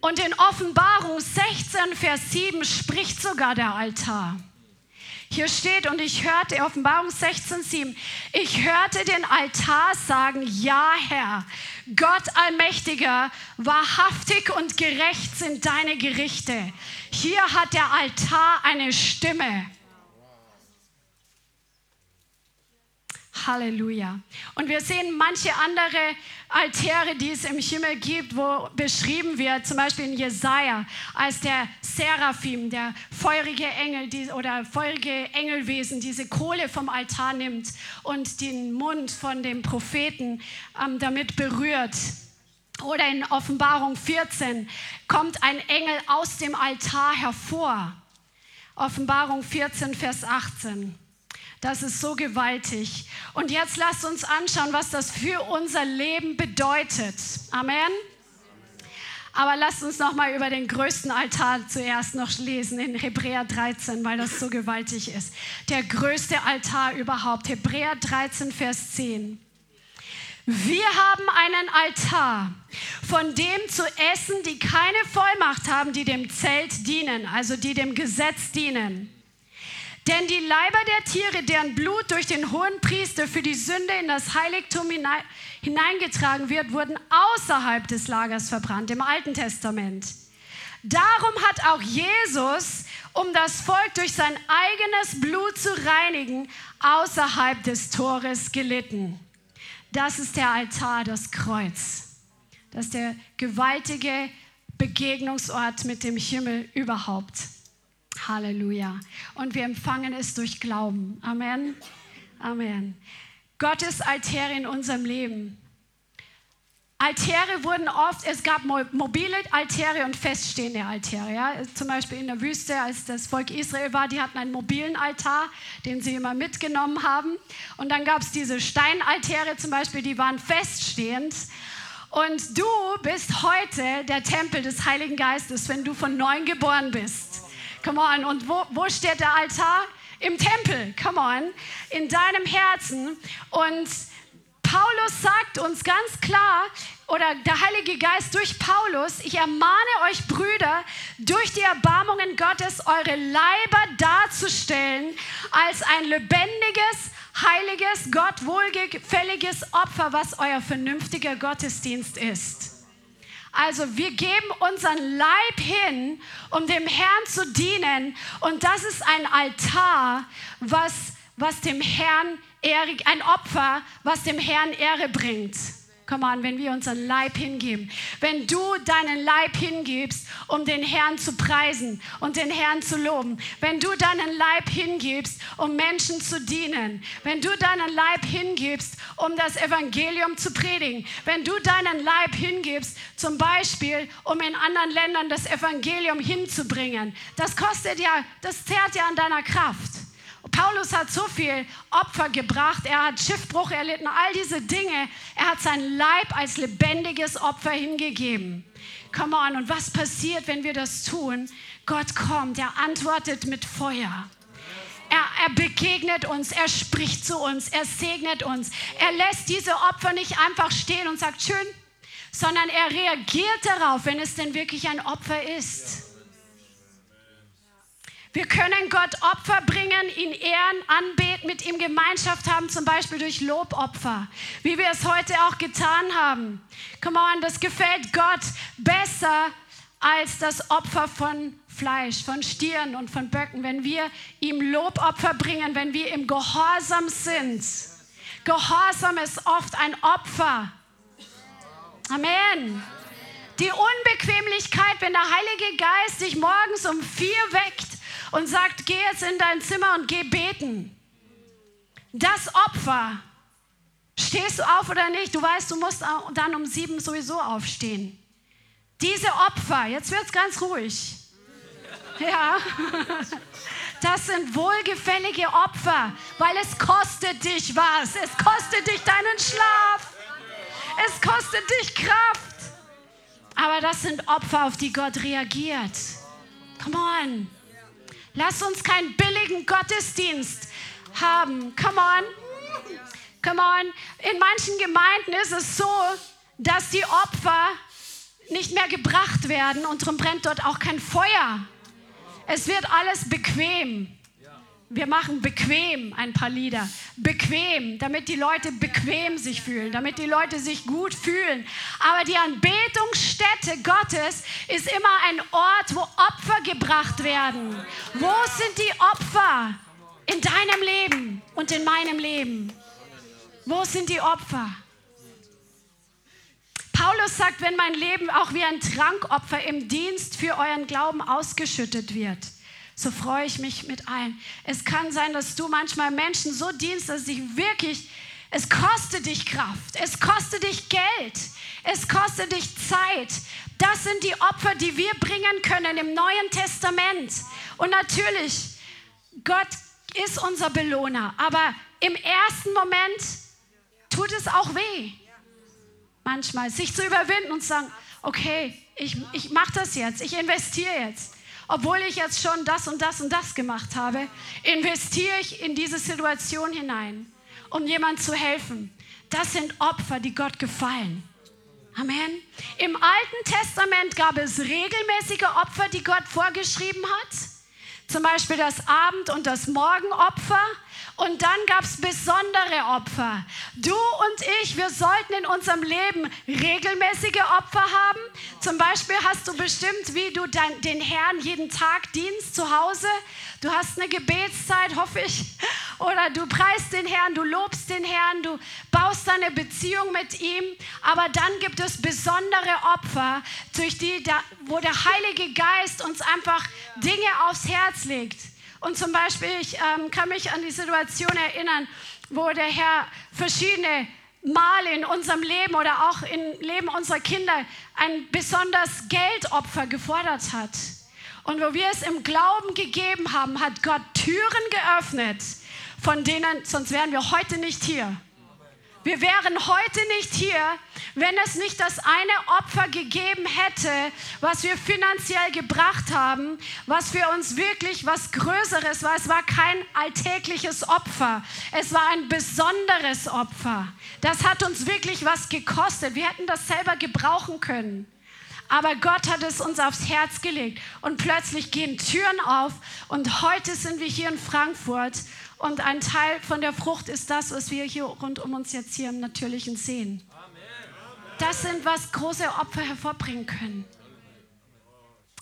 Und in Offenbarung 16, Vers 7 spricht sogar der Altar. Hier steht, und ich hörte, Offenbarung 16, 7, ich hörte den Altar sagen, ja Herr, Gott Allmächtiger, wahrhaftig und gerecht sind deine Gerichte. Hier hat der Altar eine Stimme. Halleluja. Und wir sehen manche andere Altäre, die es im Himmel gibt, wo beschrieben wird, zum Beispiel in Jesaja, als der Seraphim, der feurige Engel die, oder feurige Engelwesen, diese Kohle vom Altar nimmt und den Mund von dem Propheten ähm, damit berührt. Oder in Offenbarung 14 kommt ein Engel aus dem Altar hervor. Offenbarung 14, Vers 18. Das ist so gewaltig. Und jetzt lasst uns anschauen, was das für unser Leben bedeutet. Amen. Aber lasst uns noch mal über den größten Altar zuerst noch lesen in Hebräer 13, weil das so gewaltig ist. Der größte Altar überhaupt. Hebräer 13, Vers 10. Wir haben einen Altar, von dem zu essen, die keine Vollmacht haben, die dem Zelt dienen, also die dem Gesetz dienen. Denn die Leiber der Tiere, deren Blut durch den hohen Priester für die Sünde in das Heiligtum hineingetragen wird, wurden außerhalb des Lagers verbrannt, im Alten Testament. Darum hat auch Jesus, um das Volk durch sein eigenes Blut zu reinigen, außerhalb des Tores gelitten. Das ist der Altar, das Kreuz. Das ist der gewaltige Begegnungsort mit dem Himmel überhaupt. Halleluja. Und wir empfangen es durch Glauben. Amen. Amen. Gottes Altäre in unserem Leben. Altäre wurden oft, es gab mobile Altäre und feststehende Altäre. Ja? Zum Beispiel in der Wüste, als das Volk Israel war, die hatten einen mobilen Altar, den sie immer mitgenommen haben. Und dann gab es diese Steinaltäre zum Beispiel, die waren feststehend. Und du bist heute der Tempel des Heiligen Geistes, wenn du von neuem geboren bist. Come on. Und wo, wo steht der Altar? Im Tempel. Come on. In deinem Herzen. Und Paulus sagt uns ganz klar, oder der Heilige Geist durch Paulus, ich ermahne euch Brüder, durch die Erbarmungen Gottes eure Leiber darzustellen als ein lebendiges, heiliges, Gott wohlgefälliges Opfer, was euer vernünftiger Gottesdienst ist. Also wir geben unseren Leib hin, um dem Herrn zu dienen. Und das ist ein Altar, was, was dem Herrn Ehre, ein Opfer, was dem Herrn Ehre bringt. Komm an, wenn wir unseren Leib hingeben. Wenn du deinen Leib hingibst, um den Herrn zu preisen und den Herrn zu loben. Wenn du deinen Leib hingibst, um Menschen zu dienen. Wenn du deinen Leib hingibst, um das Evangelium zu predigen. Wenn du deinen Leib hingibst, zum Beispiel, um in anderen Ländern das Evangelium hinzubringen. Das kostet ja, das zehrt ja an deiner Kraft. Paulus hat so viel Opfer gebracht, er hat Schiffbruch erlitten, all diese Dinge. Er hat sein Leib als lebendiges Opfer hingegeben. Come on, und was passiert, wenn wir das tun? Gott kommt, er antwortet mit Feuer. Er, er, begegnet uns, er spricht zu uns, er segnet uns. Er lässt diese Opfer nicht einfach stehen und sagt, schön, sondern er reagiert darauf, wenn es denn wirklich ein Opfer ist. Wir können Gott Opfer bringen, ihn ehren, anbeten, mit ihm Gemeinschaft haben, zum Beispiel durch Lobopfer, wie wir es heute auch getan haben. Come on, das gefällt Gott besser als das Opfer von Fleisch, von Stieren und von Böcken, wenn wir ihm Lobopfer bringen, wenn wir im Gehorsam sind. Gehorsam ist oft ein Opfer. Amen. Die Unbequemlichkeit, wenn der Heilige Geist dich morgens um vier weckt und sagt, geh jetzt in dein Zimmer und geh beten. Das Opfer, stehst du auf oder nicht? Du weißt, du musst dann um sieben sowieso aufstehen. Diese Opfer, jetzt wird es ganz ruhig. Ja, das sind wohlgefällige Opfer, weil es kostet dich was. Es kostet dich deinen Schlaf. Es kostet dich Kraft. Aber das sind Opfer, auf die Gott reagiert. Come on. Lass uns keinen billigen Gottesdienst haben. Come on. Come on. In manchen Gemeinden ist es so, dass die Opfer nicht mehr gebracht werden und darum brennt dort auch kein Feuer. Es wird alles bequem. Wir machen bequem ein paar Lieder. Bequem, damit die Leute bequem sich fühlen, damit die Leute sich gut fühlen. Aber die Anbetungsstätte Gottes ist immer ein Ort, wo Opfer gebracht werden. Wo sind die Opfer in deinem Leben und in meinem Leben? Wo sind die Opfer? Paulus sagt, wenn mein Leben auch wie ein Trankopfer im Dienst für euren Glauben ausgeschüttet wird, so freue ich mich mit allen. Es kann sein, dass du manchmal Menschen so dienst, dass dich wirklich, es kostet dich Kraft, es kostet dich Geld, es kostet dich Zeit. Das sind die Opfer, die wir bringen können im Neuen Testament. Und natürlich, Gott ist unser Belohner, aber im ersten Moment tut es auch weh. Manchmal sich zu überwinden und zu sagen, okay, ich, ich mache das jetzt, ich investiere jetzt. Obwohl ich jetzt schon das und das und das gemacht habe, investiere ich in diese Situation hinein, um jemand zu helfen. Das sind Opfer, die Gott gefallen. Amen. Im Alten Testament gab es regelmäßige Opfer, die Gott vorgeschrieben hat. Zum Beispiel das Abend- und das Morgenopfer. Und dann gab es besondere Opfer. Du und ich, wir sollten in unserem Leben regelmäßige Opfer haben. Zum Beispiel hast du bestimmt, wie du dein, den Herrn jeden Tag dienst zu Hause. Du hast eine Gebetszeit, hoffe ich. Oder du preist den Herrn, du lobst den Herrn, du baust deine Beziehung mit ihm. Aber dann gibt es besondere Opfer, durch die, wo der Heilige Geist uns einfach Dinge aufs Herz legt. Und zum Beispiel, ich ähm, kann mich an die Situation erinnern, wo der Herr verschiedene Male in unserem Leben oder auch im Leben unserer Kinder ein besonders Geldopfer gefordert hat. Und wo wir es im Glauben gegeben haben, hat Gott Türen geöffnet, von denen, sonst wären wir heute nicht hier. Wir wären heute nicht hier, wenn es nicht das eine Opfer gegeben hätte, was wir finanziell gebracht haben, was für uns wirklich was Größeres war. Es war kein alltägliches Opfer, es war ein besonderes Opfer. Das hat uns wirklich was gekostet. Wir hätten das selber gebrauchen können. Aber Gott hat es uns aufs Herz gelegt und plötzlich gehen Türen auf und heute sind wir hier in Frankfurt und ein Teil von der Frucht ist das, was wir hier rund um uns jetzt hier im Natürlichen sehen. Das sind, was große Opfer hervorbringen können.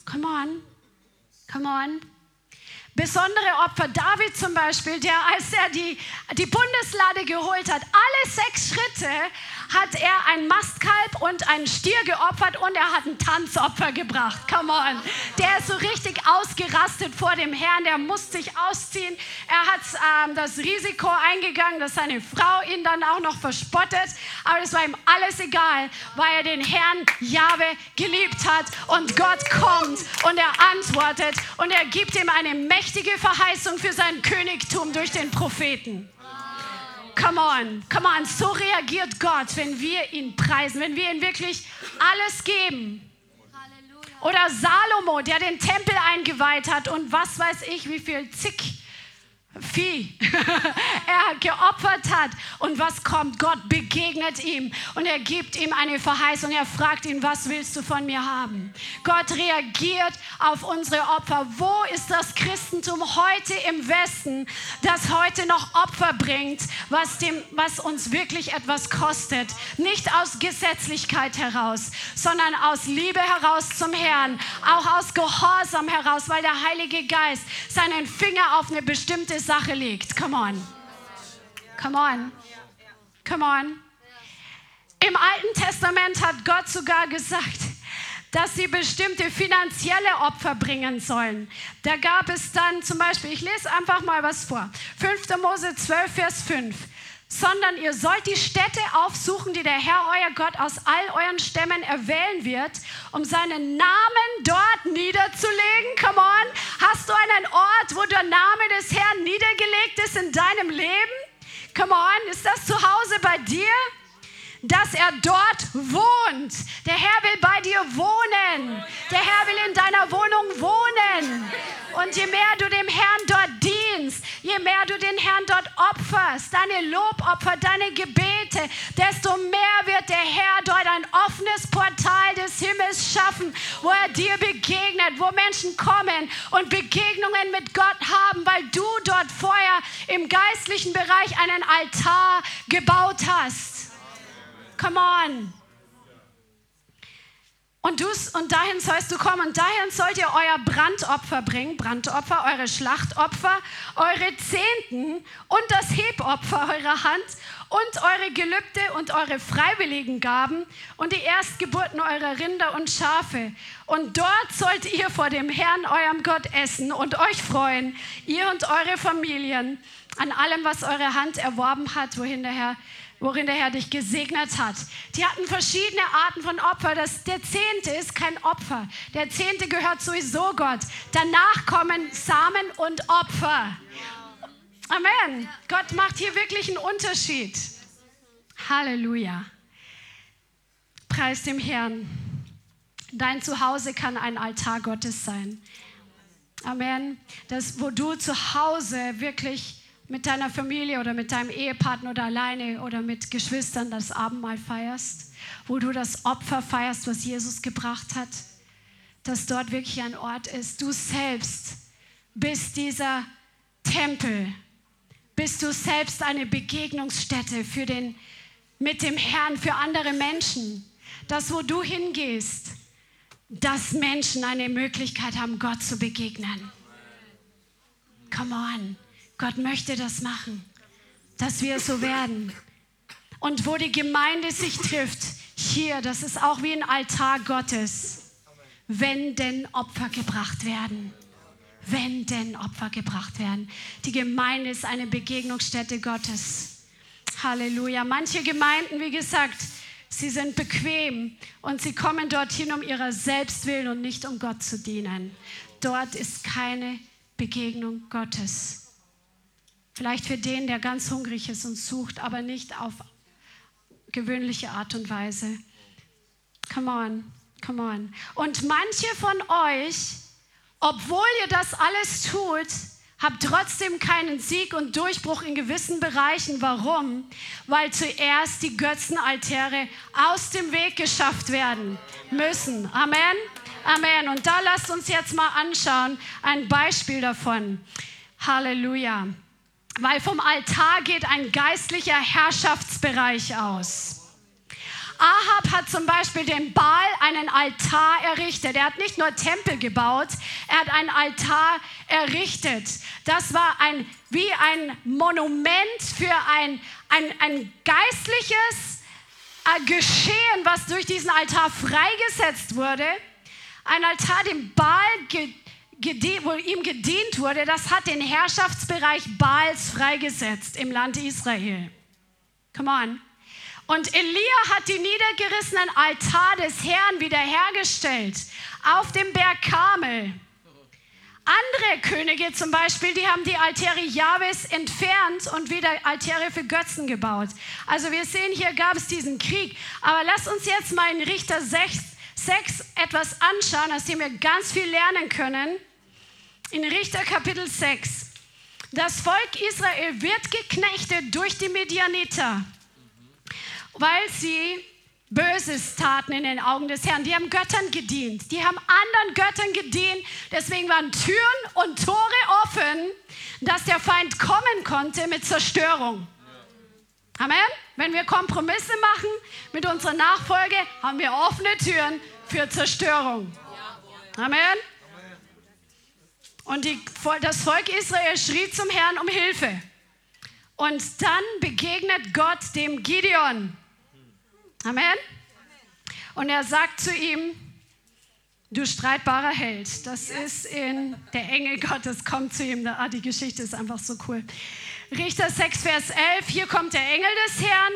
Come on. Come on. Besondere Opfer. David zum Beispiel, der als er die, die Bundeslade geholt hat, alle sechs Schritte hat er ein Mastkalb und einen Stier geopfert und er hat ein Tanzopfer gebracht. Come on. Der ist so richtig ausgerastet vor dem Herrn. Der musste sich ausziehen. Er hat ähm, das Risiko eingegangen, dass seine Frau ihn dann auch noch verspottet. Aber es war ihm alles egal, weil er den Herrn Jahwe geliebt hat. Und Gott kommt und er antwortet und er gibt ihm eine mächtige Verheißung für sein Königtum durch den Propheten. Come on, come on. So reagiert Gott, wenn wir ihn preisen, wenn wir ihm wirklich alles geben. Oder Salomo, der den Tempel eingeweiht hat und was weiß ich, wie viel zig Vieh er geopfert hat. Und was kommt? Gott begegnet ihm und er gibt ihm eine Verheißung. Er fragt ihn, was willst du von mir haben? Gott reagiert auf unsere Opfer. Wo ist das Christentum heute im Westen, das heute noch Opfer bringt, was, dem, was uns wirklich etwas kostet? Nicht aus Gesetzlichkeit heraus, sondern aus Liebe heraus zum Herrn, auch aus Gehorsam heraus, weil der Heilige Geist seinen Finger auf eine bestimmte Sache legt. Come on. Come on. Come on. Im Alten Testament hat Gott sogar gesagt, dass sie bestimmte finanzielle Opfer bringen sollen. Da gab es dann zum Beispiel, ich lese einfach mal was vor, 5. Mose 12, Vers 5 sondern ihr sollt die Städte aufsuchen, die der Herr, euer Gott, aus all euren Stämmen erwählen wird, um seinen Namen dort niederzulegen. Come on. Hast du einen Ort, wo der Name des Herrn niedergelegt ist in deinem Leben? Come on. Ist das zu Hause bei dir? Dass er dort wohnt. Der Herr will bei dir wohnen. Der Herr will in deiner Wohnung wohnen. Und je mehr du dem Herrn dort dienst, je mehr du den Herrn dort opferst, deine Lobopfer, deine Gebete, desto mehr wird der Herr dort ein offenes Portal des Himmels schaffen, wo er dir begegnet, wo Menschen kommen und Begegnungen mit Gott haben, weil du dort vorher im geistlichen Bereich einen Altar gebaut hast. Come on. Und, und dahin sollst du kommen. Und dahin sollt ihr euer Brandopfer bringen, Brandopfer, eure Schlachtopfer, eure Zehnten und das Hebopfer eurer Hand und eure Gelübde und eure freiwilligen Gaben und die Erstgeburten eurer Rinder und Schafe. Und dort sollt ihr vor dem Herrn, eurem Gott, essen und euch freuen, ihr und eure Familien, an allem, was eure Hand erworben hat, wohin der Herr worin der Herr dich gesegnet hat. Die hatten verschiedene Arten von Opfer. Das, der Zehnte ist kein Opfer. Der Zehnte gehört sowieso Gott. Danach kommen Samen und Opfer. Amen. Gott macht hier wirklich einen Unterschied. Halleluja. Preis dem Herrn. Dein Zuhause kann ein Altar Gottes sein. Amen. Das, wo du zu Hause wirklich mit deiner Familie oder mit deinem Ehepartner oder alleine oder mit Geschwistern das Abendmahl feierst, wo du das Opfer feierst, was Jesus gebracht hat, dass dort wirklich ein Ort ist. Du selbst bist dieser Tempel, bist du selbst eine Begegnungsstätte für den, mit dem Herrn, für andere Menschen. Das, wo du hingehst, dass Menschen eine Möglichkeit haben, Gott zu begegnen. Come on. Gott möchte das machen, dass wir so werden. Und wo die Gemeinde sich trifft, hier, das ist auch wie ein Altar Gottes, wenn denn Opfer gebracht werden. Wenn denn Opfer gebracht werden. Die Gemeinde ist eine Begegnungsstätte Gottes. Halleluja. Manche Gemeinden, wie gesagt, sie sind bequem und sie kommen dorthin um ihrer selbst willen und nicht um Gott zu dienen. Dort ist keine Begegnung Gottes. Vielleicht für den, der ganz hungrig ist und sucht, aber nicht auf gewöhnliche Art und Weise. Come on, come on. Und manche von euch, obwohl ihr das alles tut, habt trotzdem keinen Sieg und Durchbruch in gewissen Bereichen. Warum? Weil zuerst die Götzenaltäre aus dem Weg geschafft werden müssen. Amen. Amen. Und da lasst uns jetzt mal anschauen, ein Beispiel davon. Halleluja weil vom Altar geht ein geistlicher Herrschaftsbereich aus. Ahab hat zum Beispiel dem Baal einen Altar errichtet. Er hat nicht nur Tempel gebaut, er hat einen Altar errichtet. Das war ein, wie ein Monument für ein, ein, ein geistliches äh, Geschehen, was durch diesen Altar freigesetzt wurde. Ein Altar, dem Baal wo ihm gedient wurde, das hat den Herrschaftsbereich Baals freigesetzt im Land Israel. Come on. Und Elia hat die niedergerissenen Altar des Herrn wiederhergestellt auf dem Berg Karmel. Andere Könige zum Beispiel, die haben die Altäre Jahwes entfernt und wieder Altäre für Götzen gebaut. Also wir sehen, hier gab es diesen Krieg. Aber lass uns jetzt mal in Richter 6, 6 etwas anschauen, aus dem wir ganz viel lernen können in Richter Kapitel 6. Das Volk Israel wird geknechtet durch die Medianiter, weil sie Böses taten in den Augen des Herrn. Die haben Göttern gedient. Die haben anderen Göttern gedient. Deswegen waren Türen und Tore offen, dass der Feind kommen konnte mit Zerstörung. Amen. Wenn wir Kompromisse machen mit unserer Nachfolge, haben wir offene Türen für Zerstörung. Amen. Und die, das Volk Israel schrie zum Herrn um Hilfe. Und dann begegnet Gott dem Gideon. Amen. Und er sagt zu ihm, du streitbarer Held. Das ist in der Engel Gottes kommt zu ihm. Ah, die Geschichte ist einfach so cool. Richter 6, Vers 11. Hier kommt der Engel des Herrn.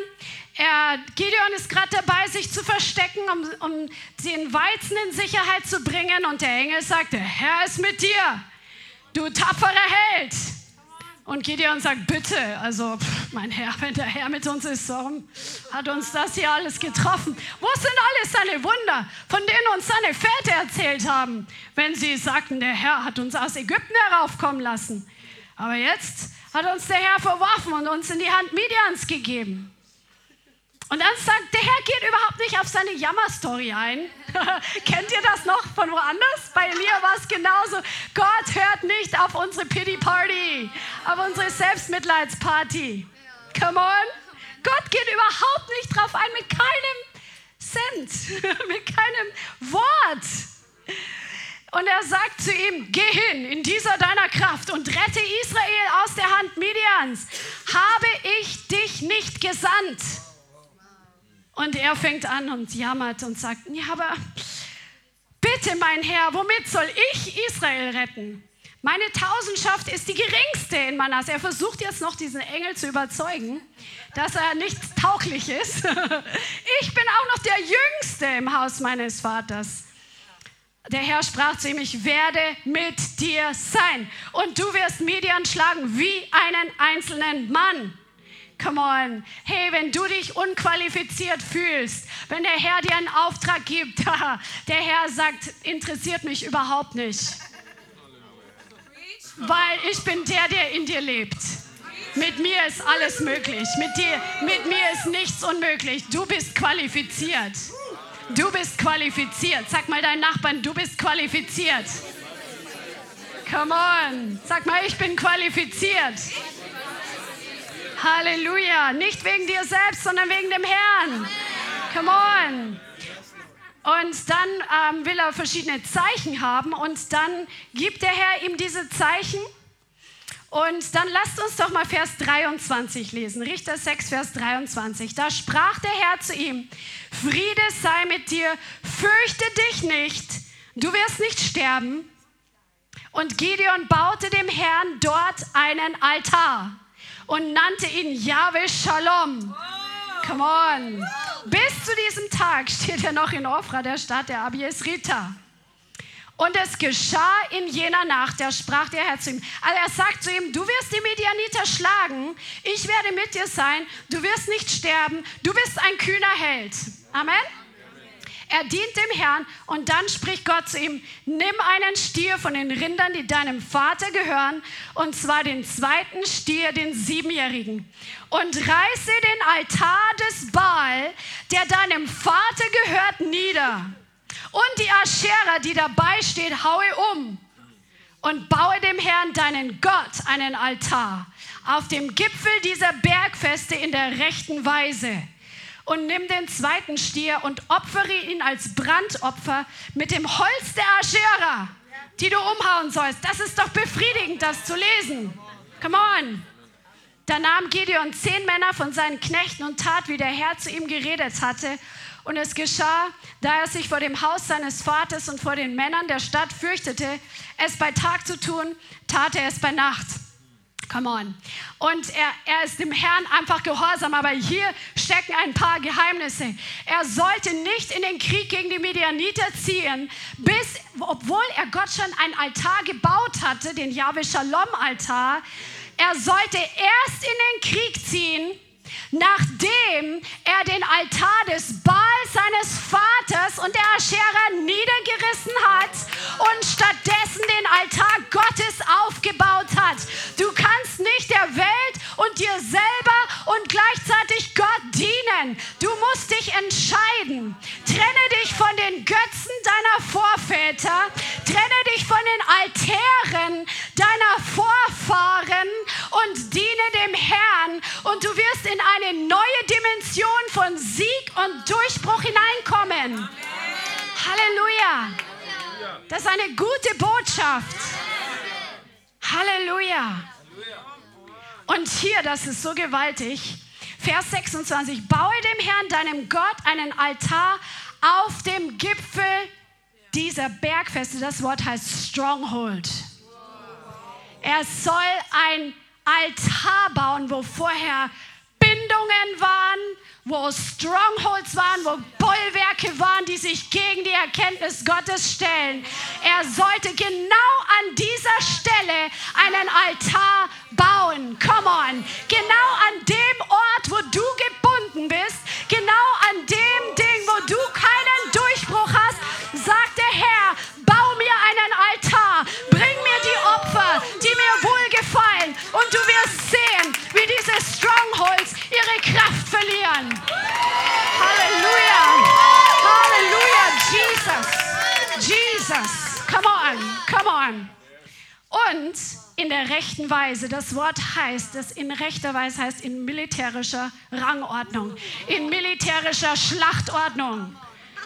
Er, Gideon ist gerade dabei, sich zu verstecken, um, um den Weizen in Sicherheit zu bringen. Und der Engel sagt, der Herr ist mit dir du tapferer Held. Und Gideon sagt, bitte, also mein Herr, wenn der Herr mit uns ist, warum hat uns das hier alles getroffen? Wo sind alles seine Wunder, von denen uns seine Väter erzählt haben, wenn sie sagten, der Herr hat uns aus Ägypten heraufkommen lassen. Aber jetzt hat uns der Herr verworfen und uns in die Hand Midians gegeben. Und dann sagt, der Herr geht überhaupt nicht auf seine Jammerstory ein. Kennt ihr das noch von woanders? Bei mir war es genauso. Gott hört nicht auf unsere Pity Party, auf unsere Selbstmitleidsparty. Come on. Gott geht überhaupt nicht drauf ein, mit keinem Cent, mit keinem Wort. Und er sagt zu ihm, geh hin in dieser deiner Kraft und rette Israel aus der Hand Midians. Habe ich dich nicht gesandt? Und er fängt an und jammert und sagt, ja, aber bitte mein Herr, womit soll ich Israel retten? Meine Tausendschaft ist die geringste in Manas. Er versucht jetzt noch diesen Engel zu überzeugen, dass er nicht tauglich ist. Ich bin auch noch der Jüngste im Haus meines Vaters. Der Herr sprach zu ihm, ich werde mit dir sein und du wirst Midian schlagen wie einen einzelnen Mann. Come on. Hey, wenn du dich unqualifiziert fühlst, wenn der Herr dir einen Auftrag gibt, der Herr sagt, interessiert mich überhaupt nicht weil ich bin der, der in dir lebt. Mit mir ist alles möglich. Mit dir, mit mir ist nichts unmöglich. Du bist qualifiziert. Du bist qualifiziert. Sag mal deinen Nachbarn, du bist qualifiziert. Come on. Sag mal, ich bin qualifiziert. Halleluja. Nicht wegen dir selbst, sondern wegen dem Herrn. Come on. Und dann ähm, will er verschiedene Zeichen haben und dann gibt der Herr ihm diese Zeichen. Und dann lasst uns doch mal Vers 23 lesen. Richter 6, Vers 23. Da sprach der Herr zu ihm, Friede sei mit dir, fürchte dich nicht, du wirst nicht sterben. Und Gideon baute dem Herrn dort einen Altar und nannte ihn Yahweh Shalom. Come on. Bis zu diesem Tag steht er noch in Ofra, der Stadt der Abiesrita. Und es geschah in jener Nacht, da sprach der Herr zu ihm. Also er sagt zu ihm, du wirst die Medianiter schlagen, ich werde mit dir sein, du wirst nicht sterben, du bist ein kühner Held. Amen. Er dient dem Herrn und dann spricht Gott zu ihm, nimm einen Stier von den Rindern, die deinem Vater gehören, und zwar den zweiten Stier, den siebenjährigen, und reiße den Altar des Baal, der deinem Vater gehört, nieder. Und die Aschera, die dabei steht, haue um und baue dem Herrn, deinen Gott, einen Altar auf dem Gipfel dieser Bergfeste in der rechten Weise und nimm den zweiten Stier und opfere ihn als Brandopfer mit dem Holz der Aschera, die du umhauen sollst. Das ist doch befriedigend, das zu lesen. Come on. Da nahm Gideon zehn Männer von seinen Knechten und tat, wie der Herr zu ihm geredet hatte. Und es geschah, da er sich vor dem Haus seines Vaters und vor den Männern der Stadt fürchtete, es bei Tag zu tun, tat er es bei Nacht. Come on. Und er, er ist dem Herrn einfach gehorsam, aber hier stecken ein paar Geheimnisse. Er sollte nicht in den Krieg gegen die Medianiter ziehen, bis, obwohl er Gott schon ein Altar gebaut hatte, den Yahweh Shalom Altar, er sollte erst in den Krieg ziehen, nachdem er den Altar des Baal seines Vaters und der Aschera niedergerissen hat und stattdessen den Altar Gottes aufgebaut hat. Du kannst nicht der Welt und dir selber und gleichzeitig Gott dienen. Du musst dich entscheiden. Trenne dich von den Götzen deiner Vorväter, trenne dich von den Altären deiner Vorfahren und diene dem Herrn und du wirst in eine neue Dimension von Sieg und Durchbruch hineinkommen. Halleluja. Das ist eine gute Botschaft. Halleluja. Und hier, das ist so gewaltig. Vers 26. Baue dem Herrn, deinem Gott, einen Altar auf dem Gipfel dieser Bergfeste. Das Wort heißt Stronghold. Er soll ein Altar bauen, wo vorher Bindungen waren, wo Strongholds waren, wo Bollwerke waren, die sich gegen die Erkenntnis Gottes stellen. Er sollte genau an dieser Stelle einen Altar bauen. Come on. Genau an dem Ort, wo du gebunden bist, genau an dem Ding, wo du keinen Durchbruch hast, sagt der Herr, bau mir einen Altar, bring mir die Opfer, die mir wohlgefallen und du wirst sehen, wie diese Strongholds Kraft verlieren. Halleluja. Halleluja, Jesus. Jesus. Come on, come on. Und in der rechten Weise. Das Wort heißt, das in rechter Weise heißt in militärischer Rangordnung, in militärischer Schlachtordnung.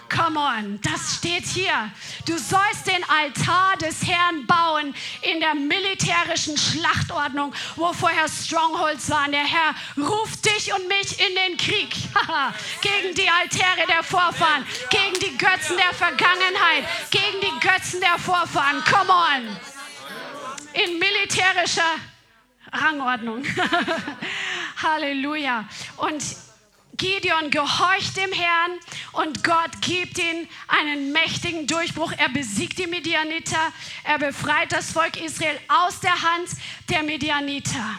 Come on, das steht hier. Du sollst den Altar des Herrn bauen in der militärischen Schlachtordnung, wo vorher Strongholds waren. Der Herr ruft dich und mich in den Krieg gegen die Altäre der Vorfahren, gegen die Götzen der Vergangenheit, gegen die Götzen der Vorfahren. Come on. In militärischer Rangordnung. Halleluja. Und Gideon gehorcht dem Herrn und Gott gibt ihm einen mächtigen Durchbruch. Er besiegt die Midianiter, er befreit das Volk Israel aus der Hand der Midianiter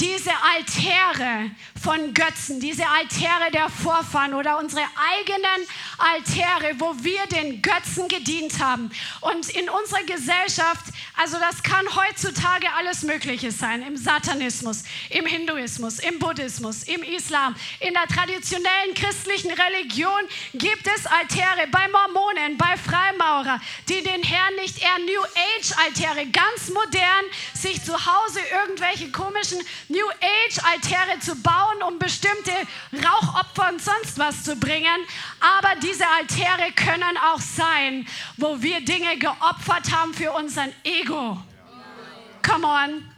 diese Altäre von Götzen, diese Altäre der Vorfahren oder unsere eigenen Altäre, wo wir den Götzen gedient haben. Und in unserer Gesellschaft, also das kann heutzutage alles Mögliche sein, im Satanismus, im Hinduismus, im Buddhismus, im Islam, in der traditionellen christlichen Religion gibt es Altäre bei Mormonen, bei Freimaurer, die den Herrn nicht eher New Age Altäre, ganz modern, sich zu Hause irgendwelche komischen New Age-Altäre zu bauen, um bestimmte Rauchopfer und sonst was zu bringen. Aber diese Altäre können auch sein, wo wir Dinge geopfert haben für unseren Ego. Come on.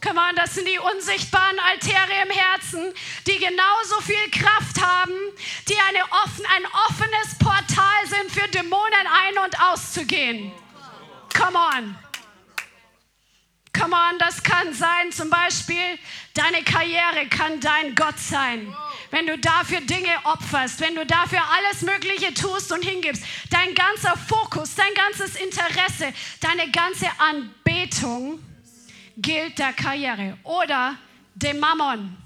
Come on, das sind die unsichtbaren Altäre im Herzen, die genauso viel Kraft haben, die eine offen, ein offenes Portal sind für Dämonen ein- und auszugehen. Come on. Come on, das kann sein, zum Beispiel, deine Karriere kann dein Gott sein. Wenn du dafür Dinge opferst, wenn du dafür alles Mögliche tust und hingibst, dein ganzer Fokus, dein ganzes Interesse, deine ganze Anbetung gilt der Karriere oder dem Mammon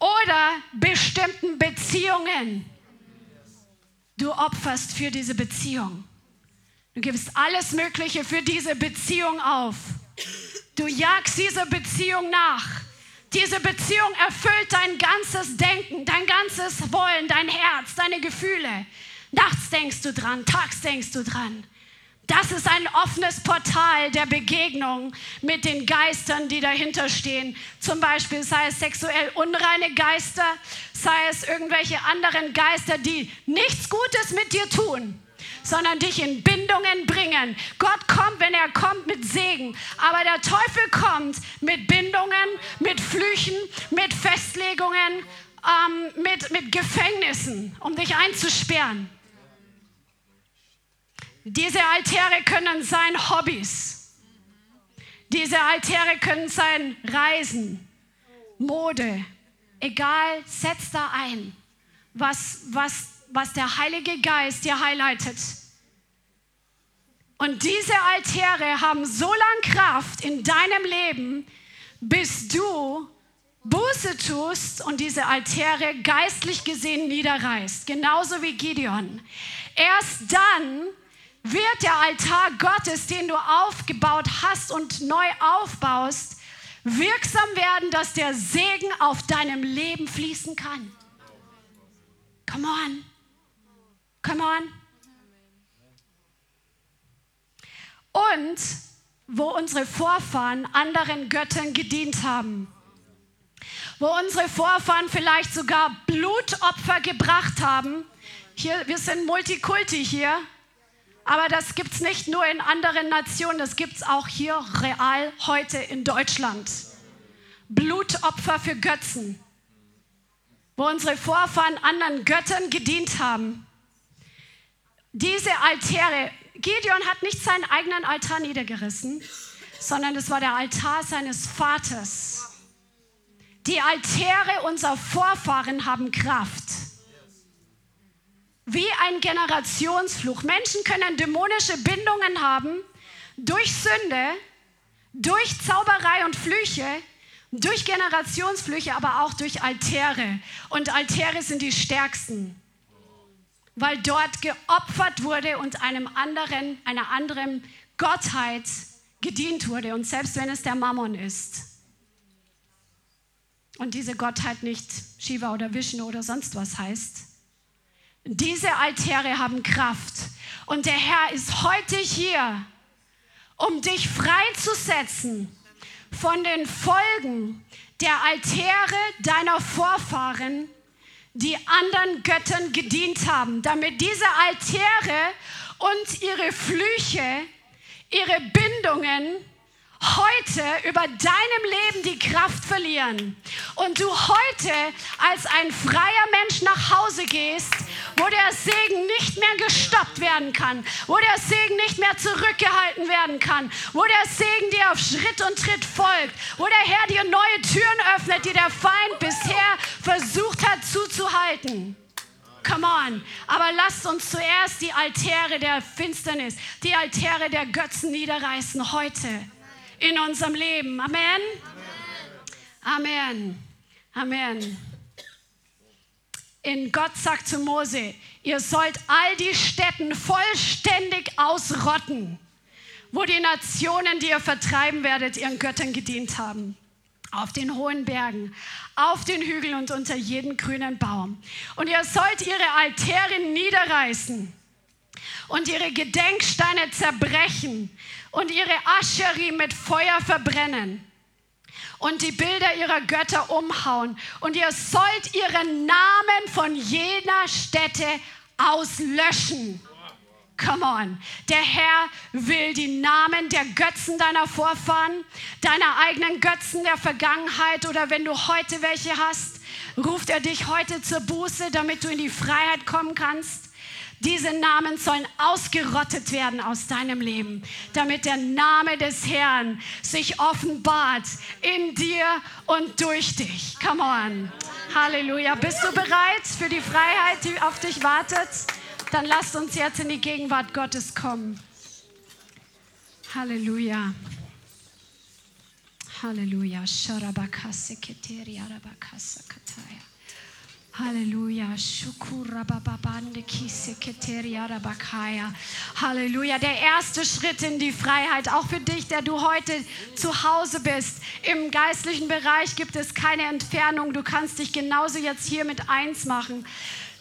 oder bestimmten Beziehungen. Du opferst für diese Beziehung. Du gibst alles Mögliche für diese Beziehung auf. Du jagst dieser Beziehung nach. Diese Beziehung erfüllt dein ganzes Denken, dein ganzes Wollen, dein Herz, deine Gefühle. Nachts denkst du dran, tags denkst du dran. Das ist ein offenes Portal der Begegnung mit den Geistern, die dahinter stehen. Zum Beispiel sei es sexuell unreine Geister, sei es irgendwelche anderen Geister, die nichts Gutes mit dir tun sondern dich in Bindungen bringen. Gott kommt, wenn er kommt, mit Segen. Aber der Teufel kommt mit Bindungen, mit Flüchen, mit Festlegungen, ähm, mit, mit Gefängnissen, um dich einzusperren. Diese Altäre können sein Hobbys. Diese Altäre können sein Reisen, Mode. Egal, setz da ein, was, was was der Heilige Geist dir highlightet. Und diese Altäre haben so lange Kraft in deinem Leben, bis du Buße tust und diese Altäre geistlich gesehen niederreißt. Genauso wie Gideon. Erst dann wird der Altar Gottes, den du aufgebaut hast und neu aufbaust, wirksam werden, dass der Segen auf deinem Leben fließen kann. Come on. Come on. Und wo unsere Vorfahren anderen Göttern gedient haben. Wo unsere Vorfahren vielleicht sogar Blutopfer gebracht haben. Hier, wir sind Multikulti hier. Aber das gibt es nicht nur in anderen Nationen, das gibt es auch hier real heute in Deutschland. Blutopfer für Götzen, wo unsere Vorfahren anderen Göttern gedient haben. Diese Altäre, Gideon hat nicht seinen eigenen Altar niedergerissen, sondern es war der Altar seines Vaters. Die Altäre unserer Vorfahren haben Kraft. Wie ein Generationsfluch. Menschen können dämonische Bindungen haben durch Sünde, durch Zauberei und Flüche, durch Generationsflüche, aber auch durch Altäre. Und Altäre sind die stärksten weil dort geopfert wurde und einem anderen, einer anderen Gottheit gedient wurde. Und selbst wenn es der Mammon ist und diese Gottheit nicht Shiva oder Vishnu oder sonst was heißt, diese Altäre haben Kraft. Und der Herr ist heute hier, um dich freizusetzen von den Folgen der Altäre deiner Vorfahren, die anderen Göttern gedient haben, damit diese Altäre und ihre Flüche, ihre Bindungen heute über deinem Leben die Kraft verlieren. Und du heute als ein freier Mensch nach Hause gehst, wo der Segen nicht mehr gestoppt werden kann, wo der Segen nicht mehr zurückgehalten werden kann, wo der Segen dir auf Schritt und Tritt folgt, wo der Herr dir neue Türen öffnet, die der Feind bisher versucht hat zuzuhalten. Come on. Aber lasst uns zuerst die Altäre der Finsternis, die Altäre der Götzen niederreißen heute in unserem Leben. Amen. Amen. Amen. In Gott sagt zu Mose, ihr sollt all die Städten vollständig ausrotten, wo die Nationen, die ihr vertreiben werdet, ihren Göttern gedient haben. Auf den hohen Bergen, auf den Hügeln und unter jedem grünen Baum. Und ihr sollt ihre Altäre niederreißen und ihre Gedenksteine zerbrechen und ihre Ascherie mit Feuer verbrennen und die Bilder ihrer Götter umhauen. Und ihr sollt ihren Namen von jener Stätte auslöschen. Come on. Der Herr will die Namen der Götzen deiner Vorfahren, deiner eigenen Götzen der Vergangenheit oder wenn du heute welche hast, ruft er dich heute zur Buße, damit du in die Freiheit kommen kannst. Diese Namen sollen ausgerottet werden aus deinem Leben, damit der Name des Herrn sich offenbart in dir und durch dich. Come on. Halleluja. Bist du bereit für die Freiheit, die auf dich wartet? Dann lasst uns jetzt in die Gegenwart Gottes kommen. Halleluja. Halleluja. Sharabakase keteri arabakasa kataya. Halleluja. Halleluja. Der erste Schritt in die Freiheit, auch für dich, der du heute zu Hause bist. Im geistlichen Bereich gibt es keine Entfernung. Du kannst dich genauso jetzt hier mit eins machen.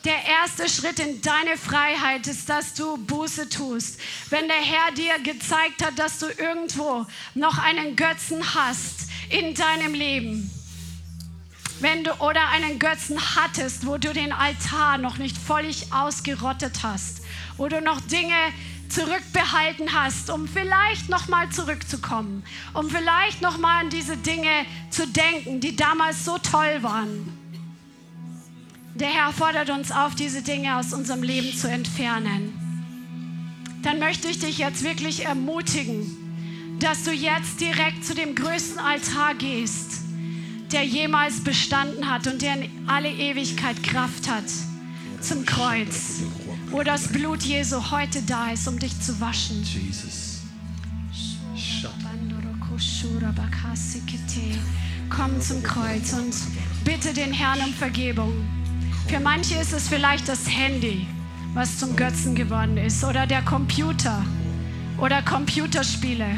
Der erste Schritt in deine Freiheit ist, dass du Buße tust. Wenn der Herr dir gezeigt hat, dass du irgendwo noch einen Götzen hast in deinem Leben, wenn du oder einen Götzen hattest, wo du den Altar noch nicht völlig ausgerottet hast, wo du noch Dinge zurückbehalten hast, um vielleicht noch mal zurückzukommen, um vielleicht noch mal an diese Dinge zu denken, die damals so toll waren. Der Herr fordert uns auf, diese Dinge aus unserem Leben zu entfernen. Dann möchte ich dich jetzt wirklich ermutigen, dass du jetzt direkt zu dem größten Altar gehst der jemals bestanden hat und der in alle Ewigkeit Kraft hat, zum Kreuz, wo das Blut Jesu heute da ist, um dich zu waschen. Komm zum Kreuz und bitte den Herrn um Vergebung. Für manche ist es vielleicht das Handy, was zum Götzen geworden ist, oder der Computer oder Computerspiele.